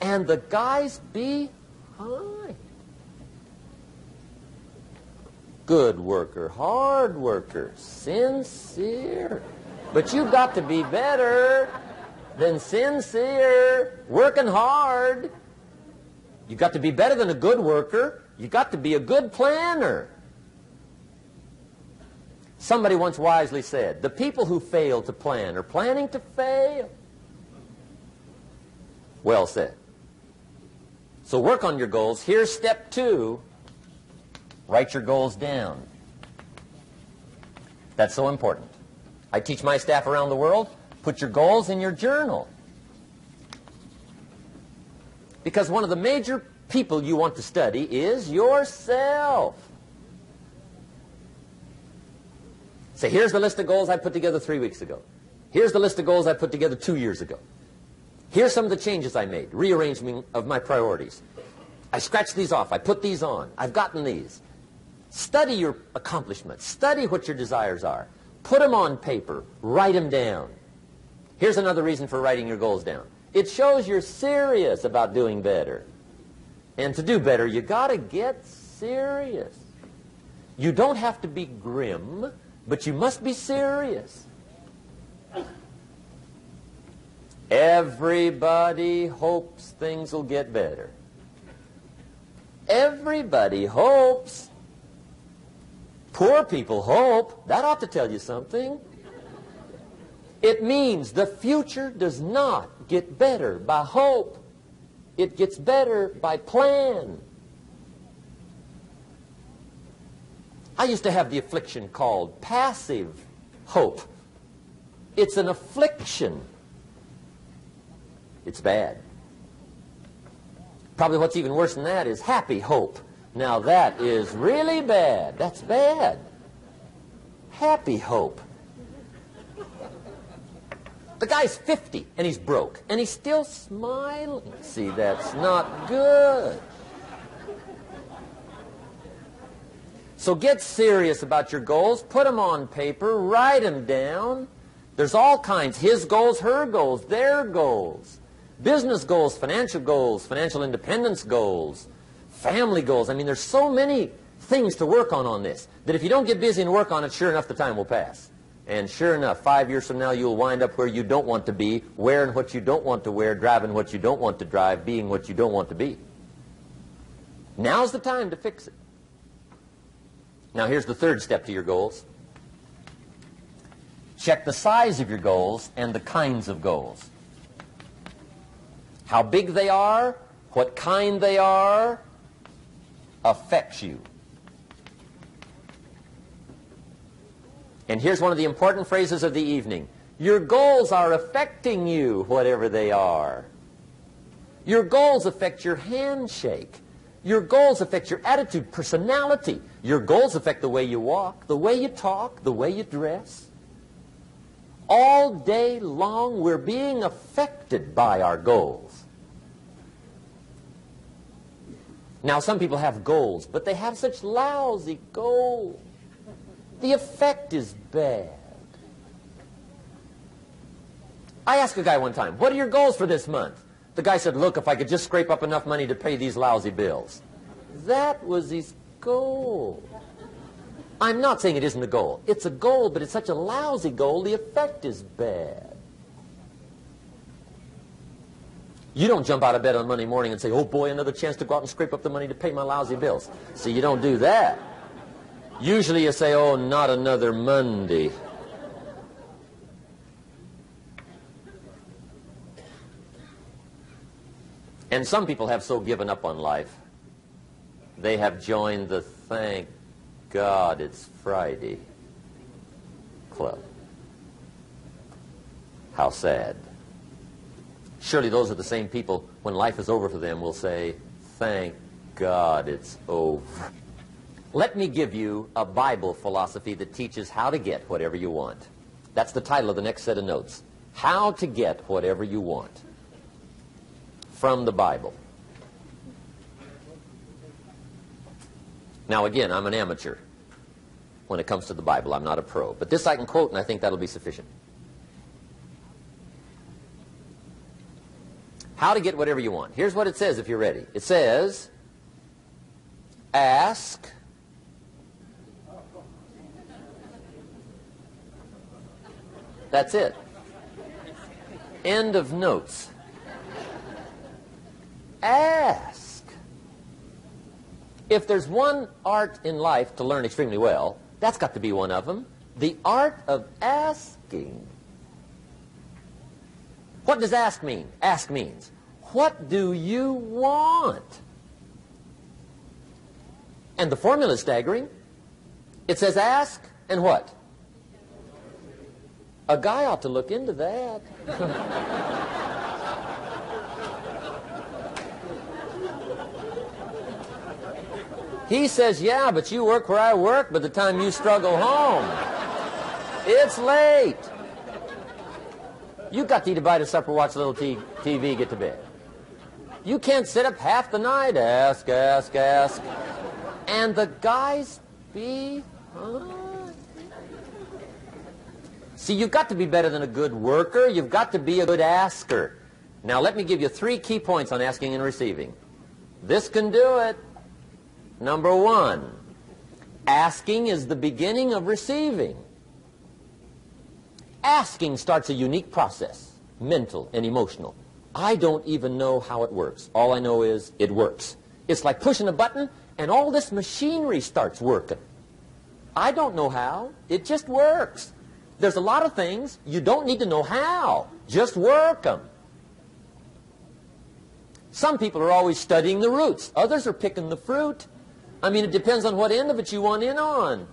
And the guys behind. Good worker, hard worker, sincere. But you've got to be better than sincere, working hard. You've got to be better than a good worker. You've got to be a good planner. Somebody once wisely said, the people who fail to plan are planning to fail. Well said. So work on your goals. Here's step two. Write your goals down. That's so important. I teach my staff around the world, put your goals in your journal. Because one of the major people you want to study is yourself. Say, here's the list of goals I put together three weeks ago. Here's the list of goals I put together two years ago. Here's some of the changes I made, rearrangement of my priorities. I scratched these off. I put these on. I've gotten these. Study your accomplishments. Study what your desires are. Put them on paper. Write them down. Here's another reason for writing your goals down. It shows you're serious about doing better. And to do better, you got to get serious. You don't have to be grim, but you must be serious. Everybody hopes things will get better. Everybody hopes. Poor people hope. That ought to tell you something. It means the future does not get better by hope. It gets better by plan. I used to have the affliction called passive hope. It's an affliction. It's bad. Probably what's even worse than that is happy hope. Now that is really bad. That's bad. Happy hope. The guy's 50 and he's broke and he's still smiling. See, that's not good. So get serious about your goals. Put them on paper. Write them down. There's all kinds. His goals, her goals, their goals. Business goals, financial goals, financial independence goals, family goals. I mean, there's so many things to work on on this that if you don't get busy and work on it, sure enough, the time will pass. And sure enough, five years from now, you'll wind up where you don't want to be, wearing what you don't want to wear, driving what you don't want to drive, being what you don't want to be. Now's the time to fix it. Now, here's the third step to your goals. Check the size of your goals and the kinds of goals. How big they are, what kind they are, affects you. And here's one of the important phrases of the evening. Your goals are affecting you, whatever they are. Your goals affect your handshake. Your goals affect your attitude, personality. Your goals affect the way you walk, the way you talk, the way you dress. All day long, we're being affected by our goals. Now, some people have goals, but they have such lousy goals. The effect is bad. I asked a guy one time, what are your goals for this month? The guy said, look, if I could just scrape up enough money to pay these lousy bills. That was his goal. I'm not saying it isn't a goal. It's a goal, but it's such a lousy goal, the effect is bad. You don't jump out of bed on Monday morning and say, oh boy, another chance to go out and scrape up the money to pay my lousy bills. See, you don't do that. Usually you say, oh, not another Monday. And some people have so given up on life, they have joined the thank God it's Friday club. How sad. Surely those are the same people, when life is over for them, will say, thank God it's over. Let me give you a Bible philosophy that teaches how to get whatever you want. That's the title of the next set of notes. How to get whatever you want from the Bible. Now, again, I'm an amateur when it comes to the Bible. I'm not a pro. But this I can quote, and I think that'll be sufficient. How to get whatever you want. Here's what it says if you're ready. It says, ask. That's it. End of notes. Ask. If there's one art in life to learn extremely well, that's got to be one of them. The art of asking. What does ask mean? Ask means, what do you want? And the formula is staggering. It says ask and what? A guy ought to look into that. [LAUGHS] he says, yeah, but you work where I work by the time you struggle home. It's late. You've got to eat a bite of supper, watch a little t- TV, get to bed. You can't sit up half the night, ask, ask, ask. And the guys be? See, you've got to be better than a good worker. You've got to be a good asker. Now, let me give you three key points on asking and receiving. This can do it. Number one, asking is the beginning of receiving. Asking starts a unique process, mental and emotional. I don't even know how it works. All I know is it works. It's like pushing a button and all this machinery starts working. I don't know how. It just works. There's a lot of things you don't need to know how. Just work them. Some people are always studying the roots. Others are picking the fruit. I mean, it depends on what end of it you want in on.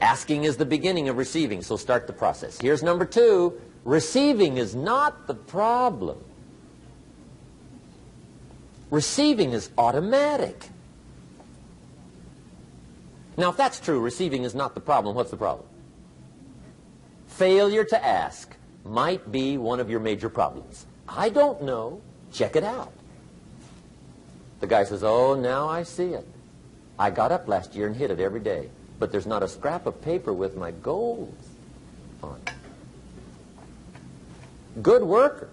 Asking is the beginning of receiving, so start the process. Here's number two. Receiving is not the problem. Receiving is automatic. Now, if that's true, receiving is not the problem, what's the problem? Failure to ask might be one of your major problems. I don't know. Check it out. The guy says, oh, now I see it. I got up last year and hit it every day, but there's not a scrap of paper with my goals on it. Good worker,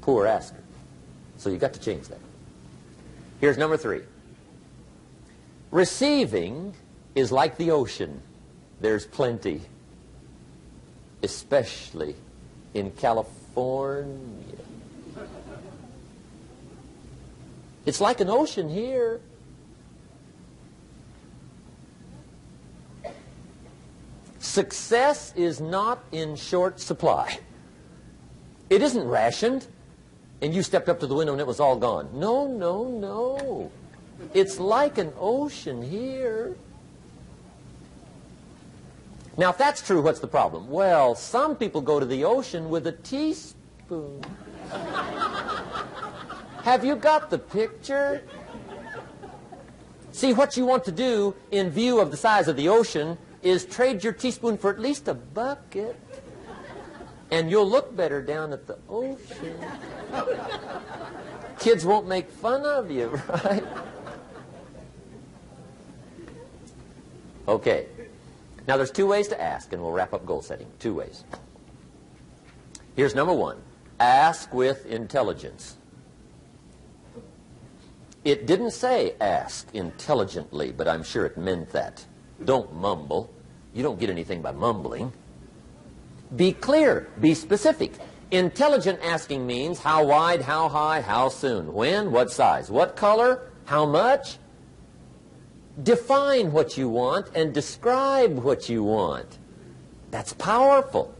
poor asker. So you got to change that. Here's number three. Receiving is like the ocean. There's plenty, especially in California. It's like an ocean here. Success is not in short supply. It isn't rationed, and you stepped up to the window and it was all gone. No, no, no. It's like an ocean here. Now, if that's true, what's the problem? Well, some people go to the ocean with a teaspoon. Have you got the picture? See, what you want to do in view of the size of the ocean is trade your teaspoon for at least a bucket. And you'll look better down at the ocean. Kids won't make fun of you, [LAUGHS] right? Okay. Now, there's two ways to ask, and we'll wrap up goal setting. Two ways. Here's number one ask with intelligence. It didn't say ask intelligently, but I'm sure it meant that. Don't mumble. You don't get anything by mumbling. Be clear. Be specific. Intelligent asking means how wide, how high, how soon, when, what size, what color, how much, define what you want and describe what you want. That's powerful.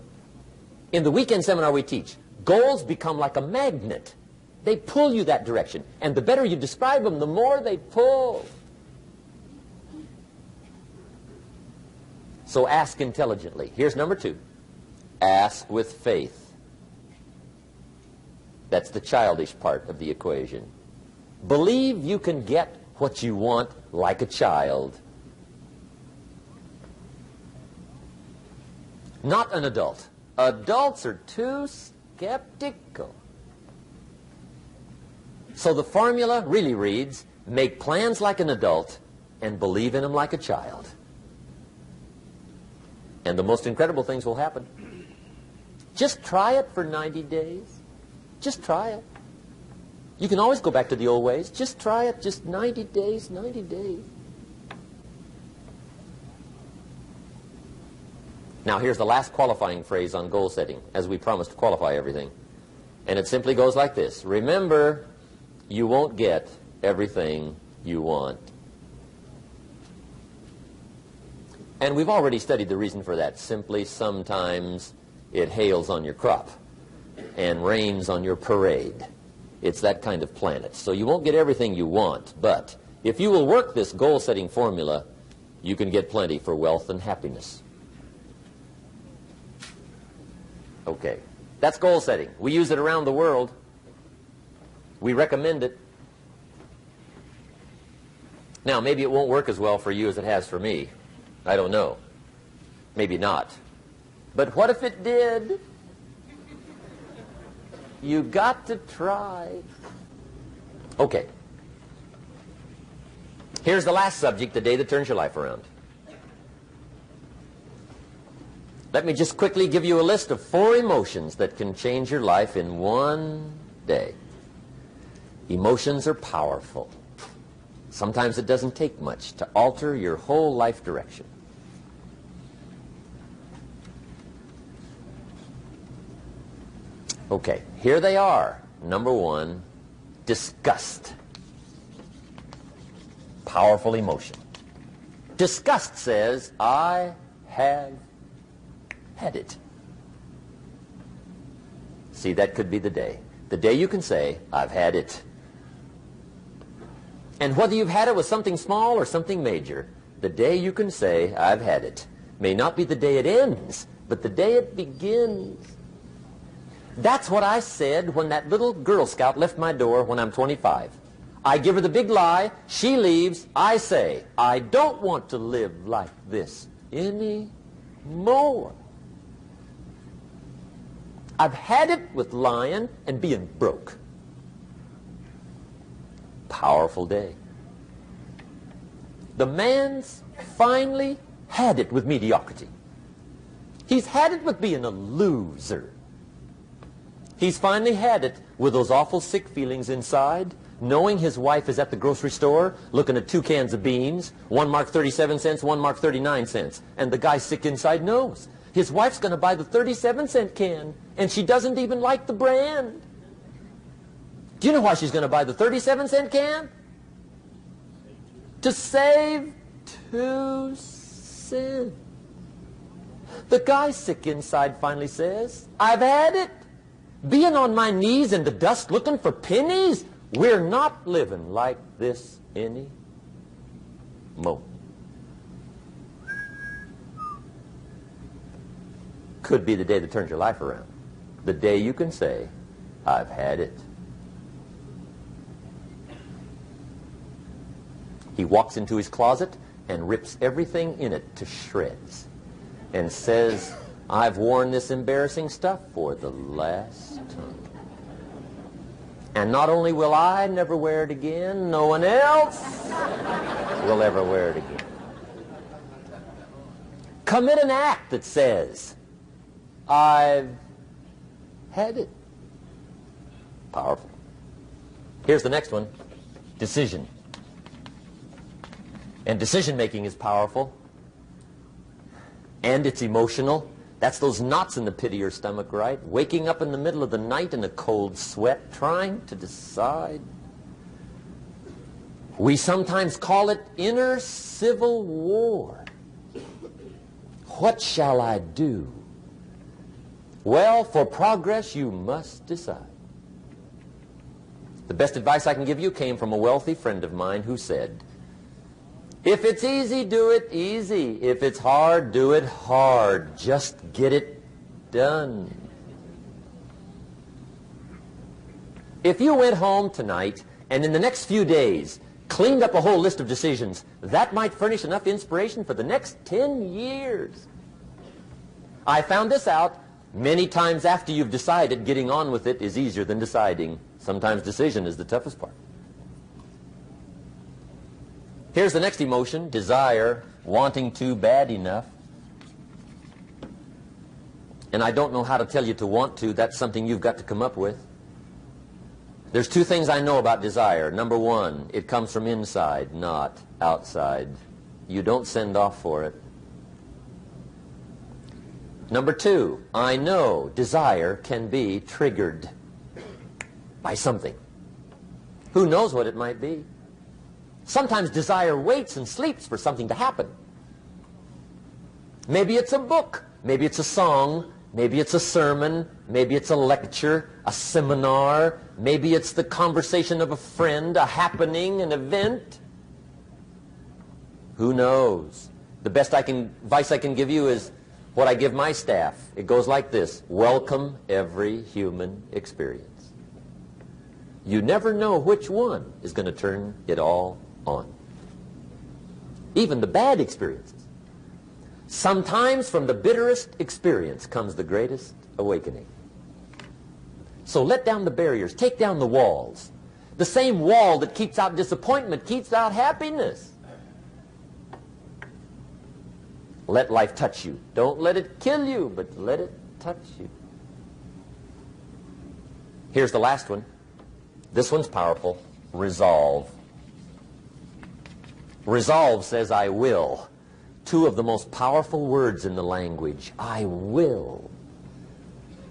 In the weekend seminar we teach, goals become like a magnet. They pull you that direction. And the better you describe them, the more they pull. So ask intelligently. Here's number two. Ask with faith. That's the childish part of the equation. Believe you can get what you want like a child. Not an adult. Adults are too skeptical. So the formula really reads, make plans like an adult and believe in them like a child. And the most incredible things will happen. Just try it for 90 days. Just try it. You can always go back to the old ways. Just try it. Just 90 days, 90 days. Now, here's the last qualifying phrase on goal setting, as we promised to qualify everything. And it simply goes like this Remember, you won't get everything you want. And we've already studied the reason for that. Simply, sometimes it hails on your crop and rains on your parade. It's that kind of planet. So you won't get everything you want, but if you will work this goal-setting formula, you can get plenty for wealth and happiness. Okay. That's goal setting. We use it around the world. We recommend it. Now, maybe it won't work as well for you as it has for me. I don't know. Maybe not. But what if it did? You got to try. Okay. Here's the last subject, the day that turns your life around. Let me just quickly give you a list of four emotions that can change your life in one day. Emotions are powerful. Sometimes it doesn't take much to alter your whole life direction. Okay, here they are. Number one, disgust. Powerful emotion. Disgust says, I have had it. See, that could be the day. The day you can say, I've had it. And whether you've had it with something small or something major, the day you can say, I've had it, may not be the day it ends, but the day it begins. That's what I said when that little Girl Scout left my door when I'm 25. I give her the big lie. She leaves. I say, I don't want to live like this any more. I've had it with lying and being broke. Powerful day. The man's finally had it with mediocrity. He's had it with being a loser. He's finally had it with those awful sick feelings inside, knowing his wife is at the grocery store looking at two cans of beans, one mark 37 cents, one mark 39 cents. And the guy sick inside knows. His wife's going to buy the 37 cent can, and she doesn't even like the brand. Do you know why she's going to buy the 37 cent can? To save two cents. The guy sick inside finally says, I've had it. Being on my knees in the dust looking for pennies, we're not living like this anymore. Could be the day that turns your life around. The day you can say, I've had it. He walks into his closet and rips everything in it to shreds and says, I've worn this embarrassing stuff for the last time. And not only will I never wear it again, no one else will ever wear it again. Commit an act that says, I've had it. Powerful. Here's the next one. Decision. And decision making is powerful. And it's emotional. That's those knots in the pit of your stomach, right? Waking up in the middle of the night in a cold sweat, trying to decide. We sometimes call it inner civil war. What shall I do? Well, for progress, you must decide. The best advice I can give you came from a wealthy friend of mine who said, if it's easy, do it easy. If it's hard, do it hard. Just get it done. If you went home tonight and in the next few days cleaned up a whole list of decisions, that might furnish enough inspiration for the next 10 years. I found this out many times after you've decided getting on with it is easier than deciding. Sometimes decision is the toughest part. Here's the next emotion, desire, wanting to bad enough. And I don't know how to tell you to want to. That's something you've got to come up with. There's two things I know about desire. Number one, it comes from inside, not outside. You don't send off for it. Number two, I know desire can be triggered by something. Who knows what it might be? Sometimes desire waits and sleeps for something to happen. Maybe it's a book. Maybe it's a song. Maybe it's a sermon. Maybe it's a lecture, a seminar. Maybe it's the conversation of a friend, a happening, an event. Who knows? The best I can, advice I can give you is what I give my staff. It goes like this. Welcome every human experience. You never know which one is going to turn it all on. Even the bad experiences. Sometimes from the bitterest experience comes the greatest awakening. So let down the barriers, take down the walls. The same wall that keeps out disappointment keeps out happiness. Let life touch you. Don't let it kill you, but let it touch you. Here's the last one. This one's powerful. Resolve. Resolve says, I will. Two of the most powerful words in the language. I will.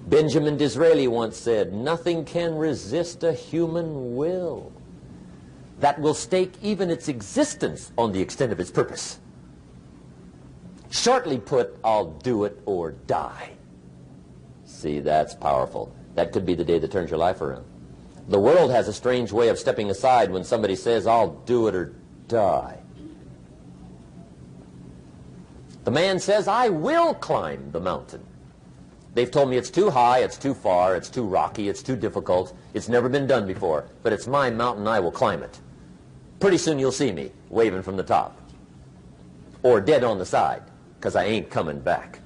Benjamin Disraeli once said, nothing can resist a human will that will stake even its existence on the extent of its purpose. Shortly put, I'll do it or die. See, that's powerful. That could be the day that turns your life around. The world has a strange way of stepping aside when somebody says, I'll do it or die. The man says, I will climb the mountain. They've told me it's too high, it's too far, it's too rocky, it's too difficult, it's never been done before, but it's my mountain, I will climb it. Pretty soon you'll see me waving from the top. Or dead on the side, because I ain't coming back.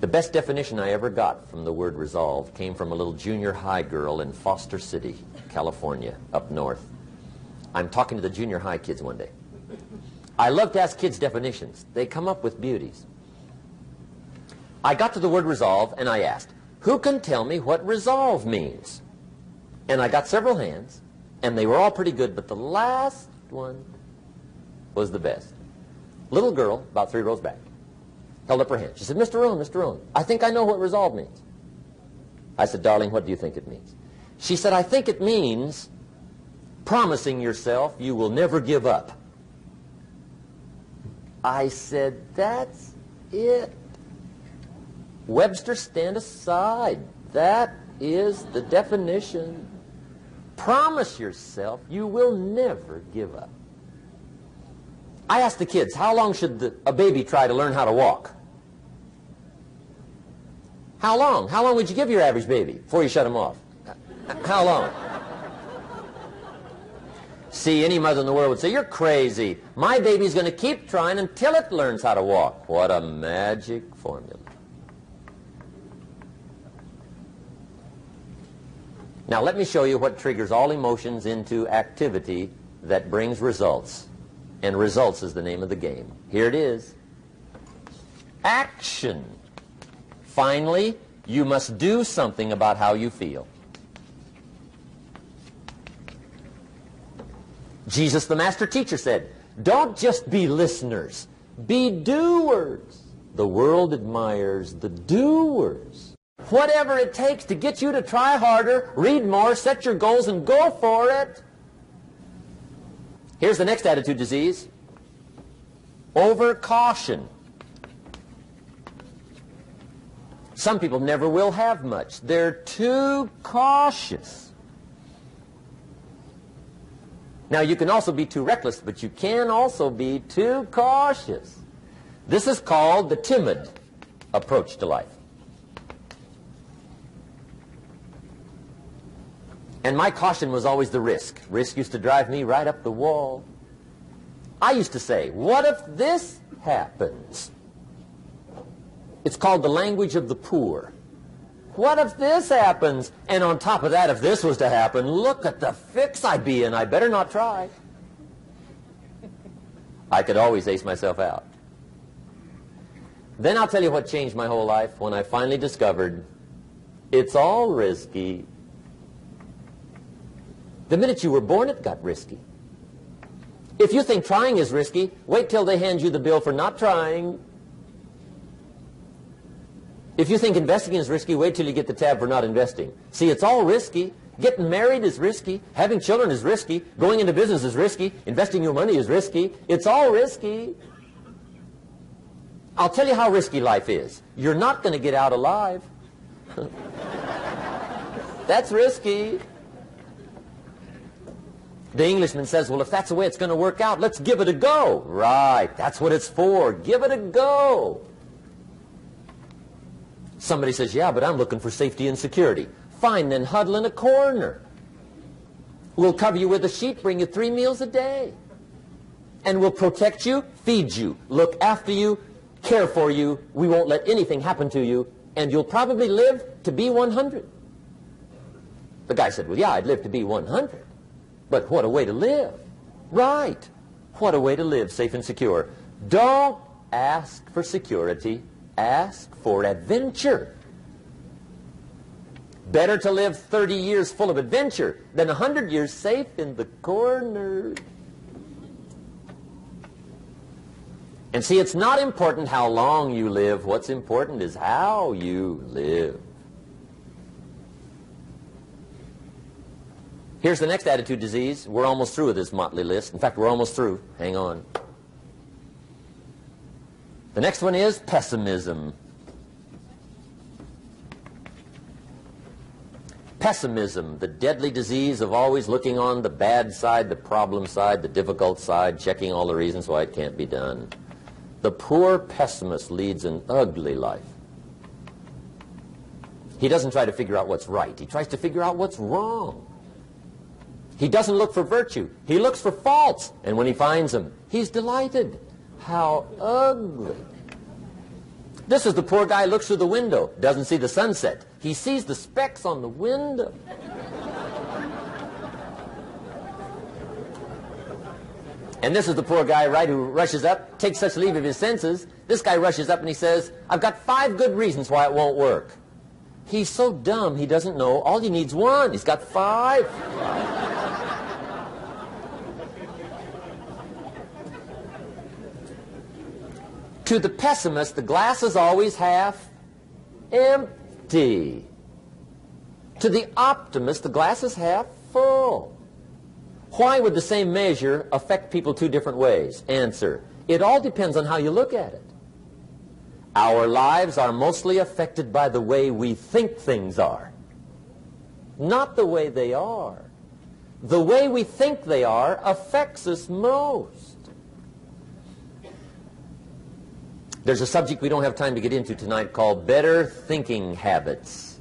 The best definition I ever got from the word resolve came from a little junior high girl in Foster City, California, up north. I'm talking to the junior high kids one day. I love to ask kids definitions. They come up with beauties. I got to the word resolve and I asked, who can tell me what resolve means? And I got several hands and they were all pretty good, but the last one was the best. Little girl, about three rows back, held up her hand. She said, Mr. Rohn, Mr. Rohn, I think I know what resolve means. I said, darling, what do you think it means? She said, I think it means promising yourself you will never give up. I said, that's it. Webster, stand aside. That is the definition. Promise yourself you will never give up. I asked the kids, how long should the, a baby try to learn how to walk? How long? How long would you give your average baby before you shut him off? How long? See, any mother in the world would say, you're crazy. My baby's going to keep trying until it learns how to walk. What a magic formula. Now let me show you what triggers all emotions into activity that brings results. And results is the name of the game. Here it is. Action. Finally, you must do something about how you feel. Jesus, the master teacher, said, don't just be listeners, be doers. The world admires the doers. Whatever it takes to get you to try harder, read more, set your goals, and go for it. Here's the next attitude disease. Over caution. Some people never will have much. They're too cautious. Now, you can also be too reckless, but you can also be too cautious. This is called the timid approach to life. And my caution was always the risk. Risk used to drive me right up the wall. I used to say, what if this happens? It's called the language of the poor. What if this happens? And on top of that, if this was to happen, look at the fix I'd be in. I better not try. I could always ace myself out. Then I'll tell you what changed my whole life when I finally discovered it's all risky. The minute you were born, it got risky. If you think trying is risky, wait till they hand you the bill for not trying. If you think investing is risky, wait till you get the tab for not investing. See, it's all risky. Getting married is risky. Having children is risky. Going into business is risky. Investing your money is risky. It's all risky. I'll tell you how risky life is. You're not going to get out alive. [LAUGHS] That's risky. The Englishman says, well, if that's the way it's going to work out, let's give it a go. Right, that's what it's for. Give it a go. Somebody says, yeah, but I'm looking for safety and security. Fine, then huddle in a corner. We'll cover you with a sheet, bring you three meals a day. And we'll protect you, feed you, look after you, care for you. We won't let anything happen to you. And you'll probably live to be 100. The guy said, well, yeah, I'd live to be 100. But what a way to live. Right. What a way to live, safe and secure. Don't ask for security. Ask for adventure. Better to live 30 years full of adventure than 100 years safe in the corner. And see, it's not important how long you live. What's important is how you live. Here's the next attitude disease. We're almost through with this motley list. In fact, we're almost through. Hang on. The next one is pessimism. Pessimism, the deadly disease of always looking on the bad side, the problem side, the difficult side, checking all the reasons why it can't be done. The poor pessimist leads an ugly life. He doesn't try to figure out what's right. He tries to figure out what's wrong. He doesn't look for virtue. He looks for faults. And when he finds them, he's delighted. How ugly. This is the poor guy looks through the window, doesn't see the sunset. He sees the specks on the window. And this is the poor guy, right, who rushes up, takes such leave of his senses. This guy rushes up and he says, I've got five good reasons why it won't work. He's so dumb, he doesn't know. All he needs one. He's got five. To the pessimist, the glass is always half empty. To the optimist, the glass is half full. Why would the same measure affect people two different ways? Answer, it all depends on how you look at it. Our lives are mostly affected by the way we think things are, not the way they are. The way we think they are affects us most. There's a subject we don't have time to get into tonight called better thinking habits.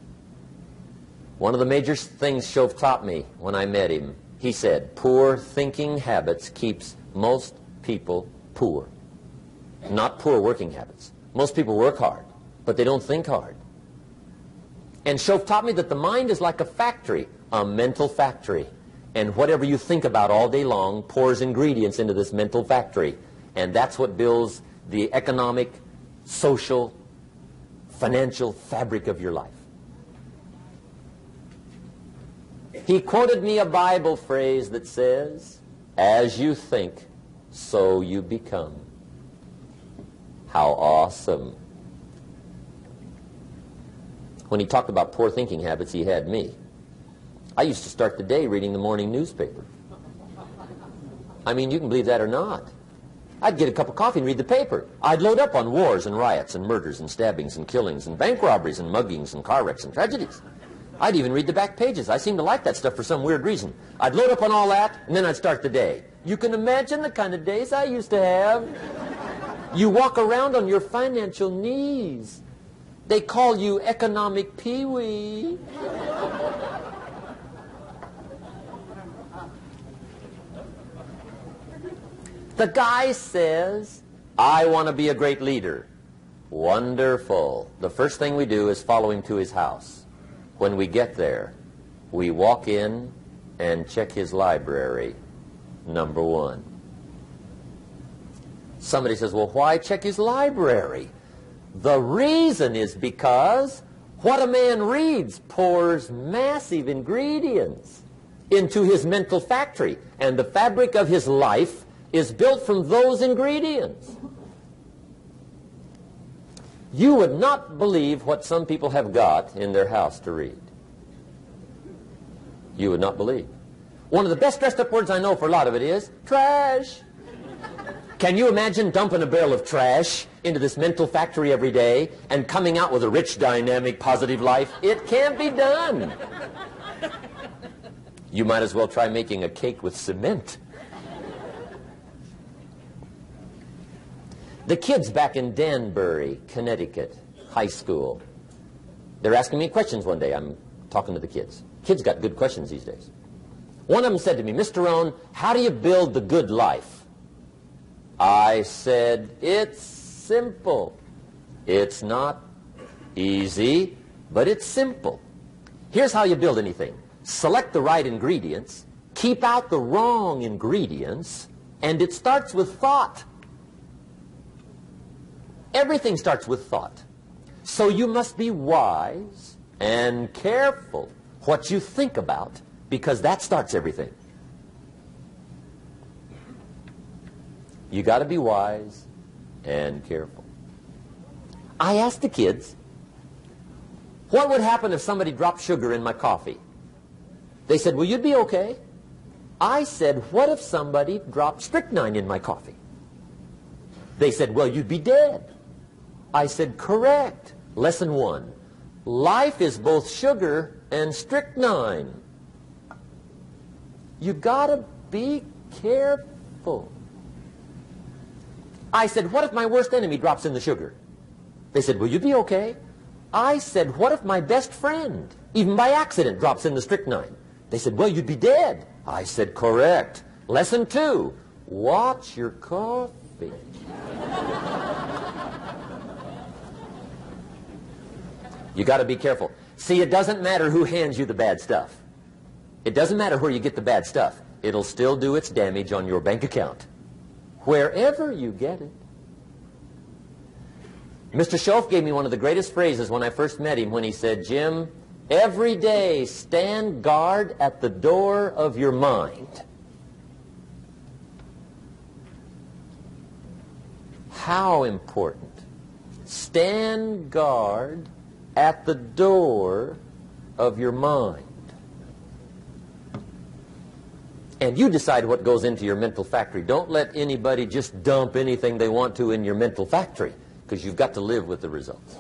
One of the major things Shoaff taught me when I met him he said, poor thinking habits keeps most people poor. Not poor working habits. Most people work hard, but they don't think hard. And Shoaff taught me that the mind is like a factory, a mental factory. And whatever you think about all day long pours ingredients into this mental factory. And that's what builds the economic, social, financial fabric of your life. He quoted me a Bible phrase that says, as you think, so you become. How awesome. When he talked about poor thinking habits, he had me. I used to start the day reading the morning newspaper. I mean, you can believe that or not. I'd get a cup of coffee and read the paper. I'd load up on wars and riots and murders and stabbings and killings and bank robberies and muggings and car wrecks and tragedies. I'd even read the back pages. I seem to like that stuff for some weird reason. I'd load up on all that, and then I'd start the day. You can imagine the kind of days I used to have. You walk around on your financial knees. They call you economic peewee. The guy says, I want to be a great leader. Wonderful. The first thing we do is follow him to his house. When we get there, we walk in and check his library, number one. Somebody says, well, why check his library? The reason is because what a man reads pours massive ingredients into his mental factory, and the fabric of his life is built from those ingredients. You would not believe what some people have got in their house to read. You would not believe. One of the best dressed up words I know for a lot of it is trash. Can you imagine dumping a barrel of trash into this mental factory every day and coming out with a rich, dynamic, positive life? It can't be done. You might as well try making a cake with cement. The kids back in Danbury, Connecticut, high school, they're asking me questions one day. I'm talking to the kids. Kids got good questions these days. One of them said to me, Mr. Rohn, how do you build the good life? I said, it's simple. It's not easy, but it's simple. Here's how you build anything. Select the right ingredients, keep out the wrong ingredients, and it starts with thought. Everything starts with thought. So you must be wise and careful what you think about because that starts everything. You got to be wise and careful. I asked the kids, what would happen if somebody dropped sugar in my coffee? They said, well, you'd be okay. I said, what if somebody dropped strychnine in my coffee? They said, well, you'd be dead. I said, correct. Lesson one. Life is both sugar and strychnine. You gotta be careful. I said, what if my worst enemy drops in the sugar? They said, will you be okay? I said, what if my best friend, even by accident, drops in the strychnine? They said, well, you'd be dead. I said, correct. Lesson two, watch your coffee. You got to be careful. See, it doesn't matter who hands you the bad stuff. It doesn't matter where you get the bad stuff. It'll still do its damage on your bank account. Wherever you get it. Mr. Shoaff gave me one of the greatest phrases when I first met him when he said, Jim, every day stand guard at the door of your mind. How important. Stand guard at the door of your mind. And you decide what goes into your mental factory. Don't let anybody just dump anything they want to in your mental factory because you've got to live with the results.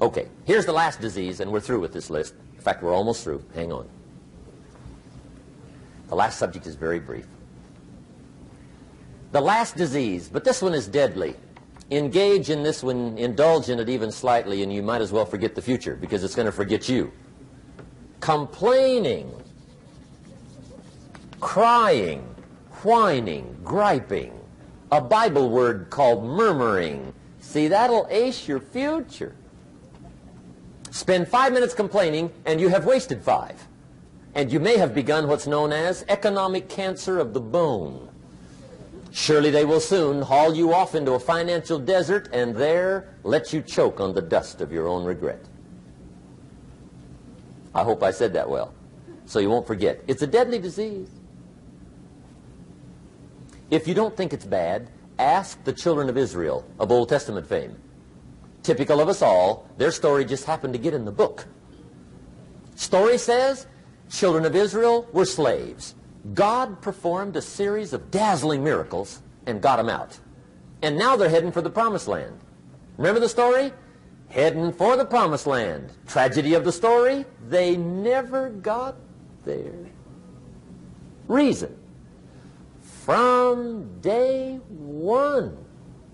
Okay, here's the last disease, and we're through with this list. In fact, we're almost through. Hang on. The last subject is very brief. The last disease, but this one is deadly. Engage in this one, indulge in it even slightly, and you might as well forget the future because it's going to forget you complaining, crying, whining, griping, a Bible word called murmuring. See, that'll ace your future. Spend five minutes complaining, and you have wasted five. And you may have begun what's known as economic cancer of the bone. Surely they will soon haul you off into a financial desert and there let you choke on the dust of your own regret. I hope I said that well. So you won't forget. It's a deadly disease. If you don't think it's bad, ask the children of Israel of Old Testament fame. Typical of us all, their story just happened to get in the book. Story says children of Israel were slaves. God performed a series of dazzling miracles and got them out. And now they're heading for the promised land. Remember the story? heading for the promised land. Tragedy of the story, they never got there. Reason. From day one,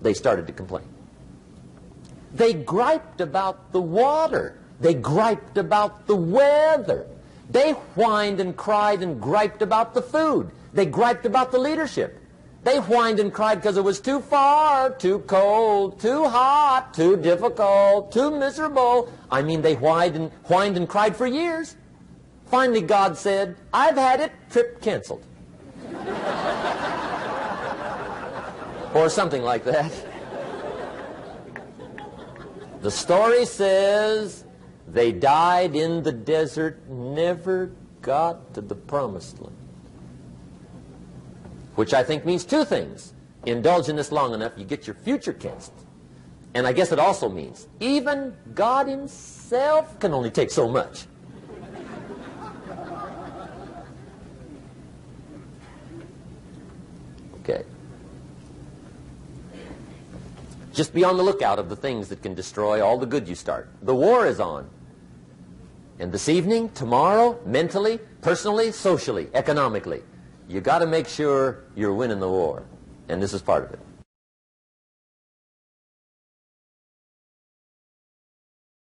they started to complain. They griped about the water. They griped about the weather. They whined and cried and griped about the food. They griped about the leadership. They whined and cried because it was too far, too cold, too hot, too difficult, too miserable. I mean, they whined and, whined and cried for years. Finally, God said, I've had it, trip canceled. [LAUGHS] or something like that. The story says they died in the desert, never got to the promised land which I think means two things. Indulge in this long enough, you get your future canceled. And I guess it also means even God himself can only take so much. Okay. Just be on the lookout of the things that can destroy all the good you start. The war is on. And this evening, tomorrow, mentally, personally, socially, economically, you got to make sure you're winning the war. And this is part of it.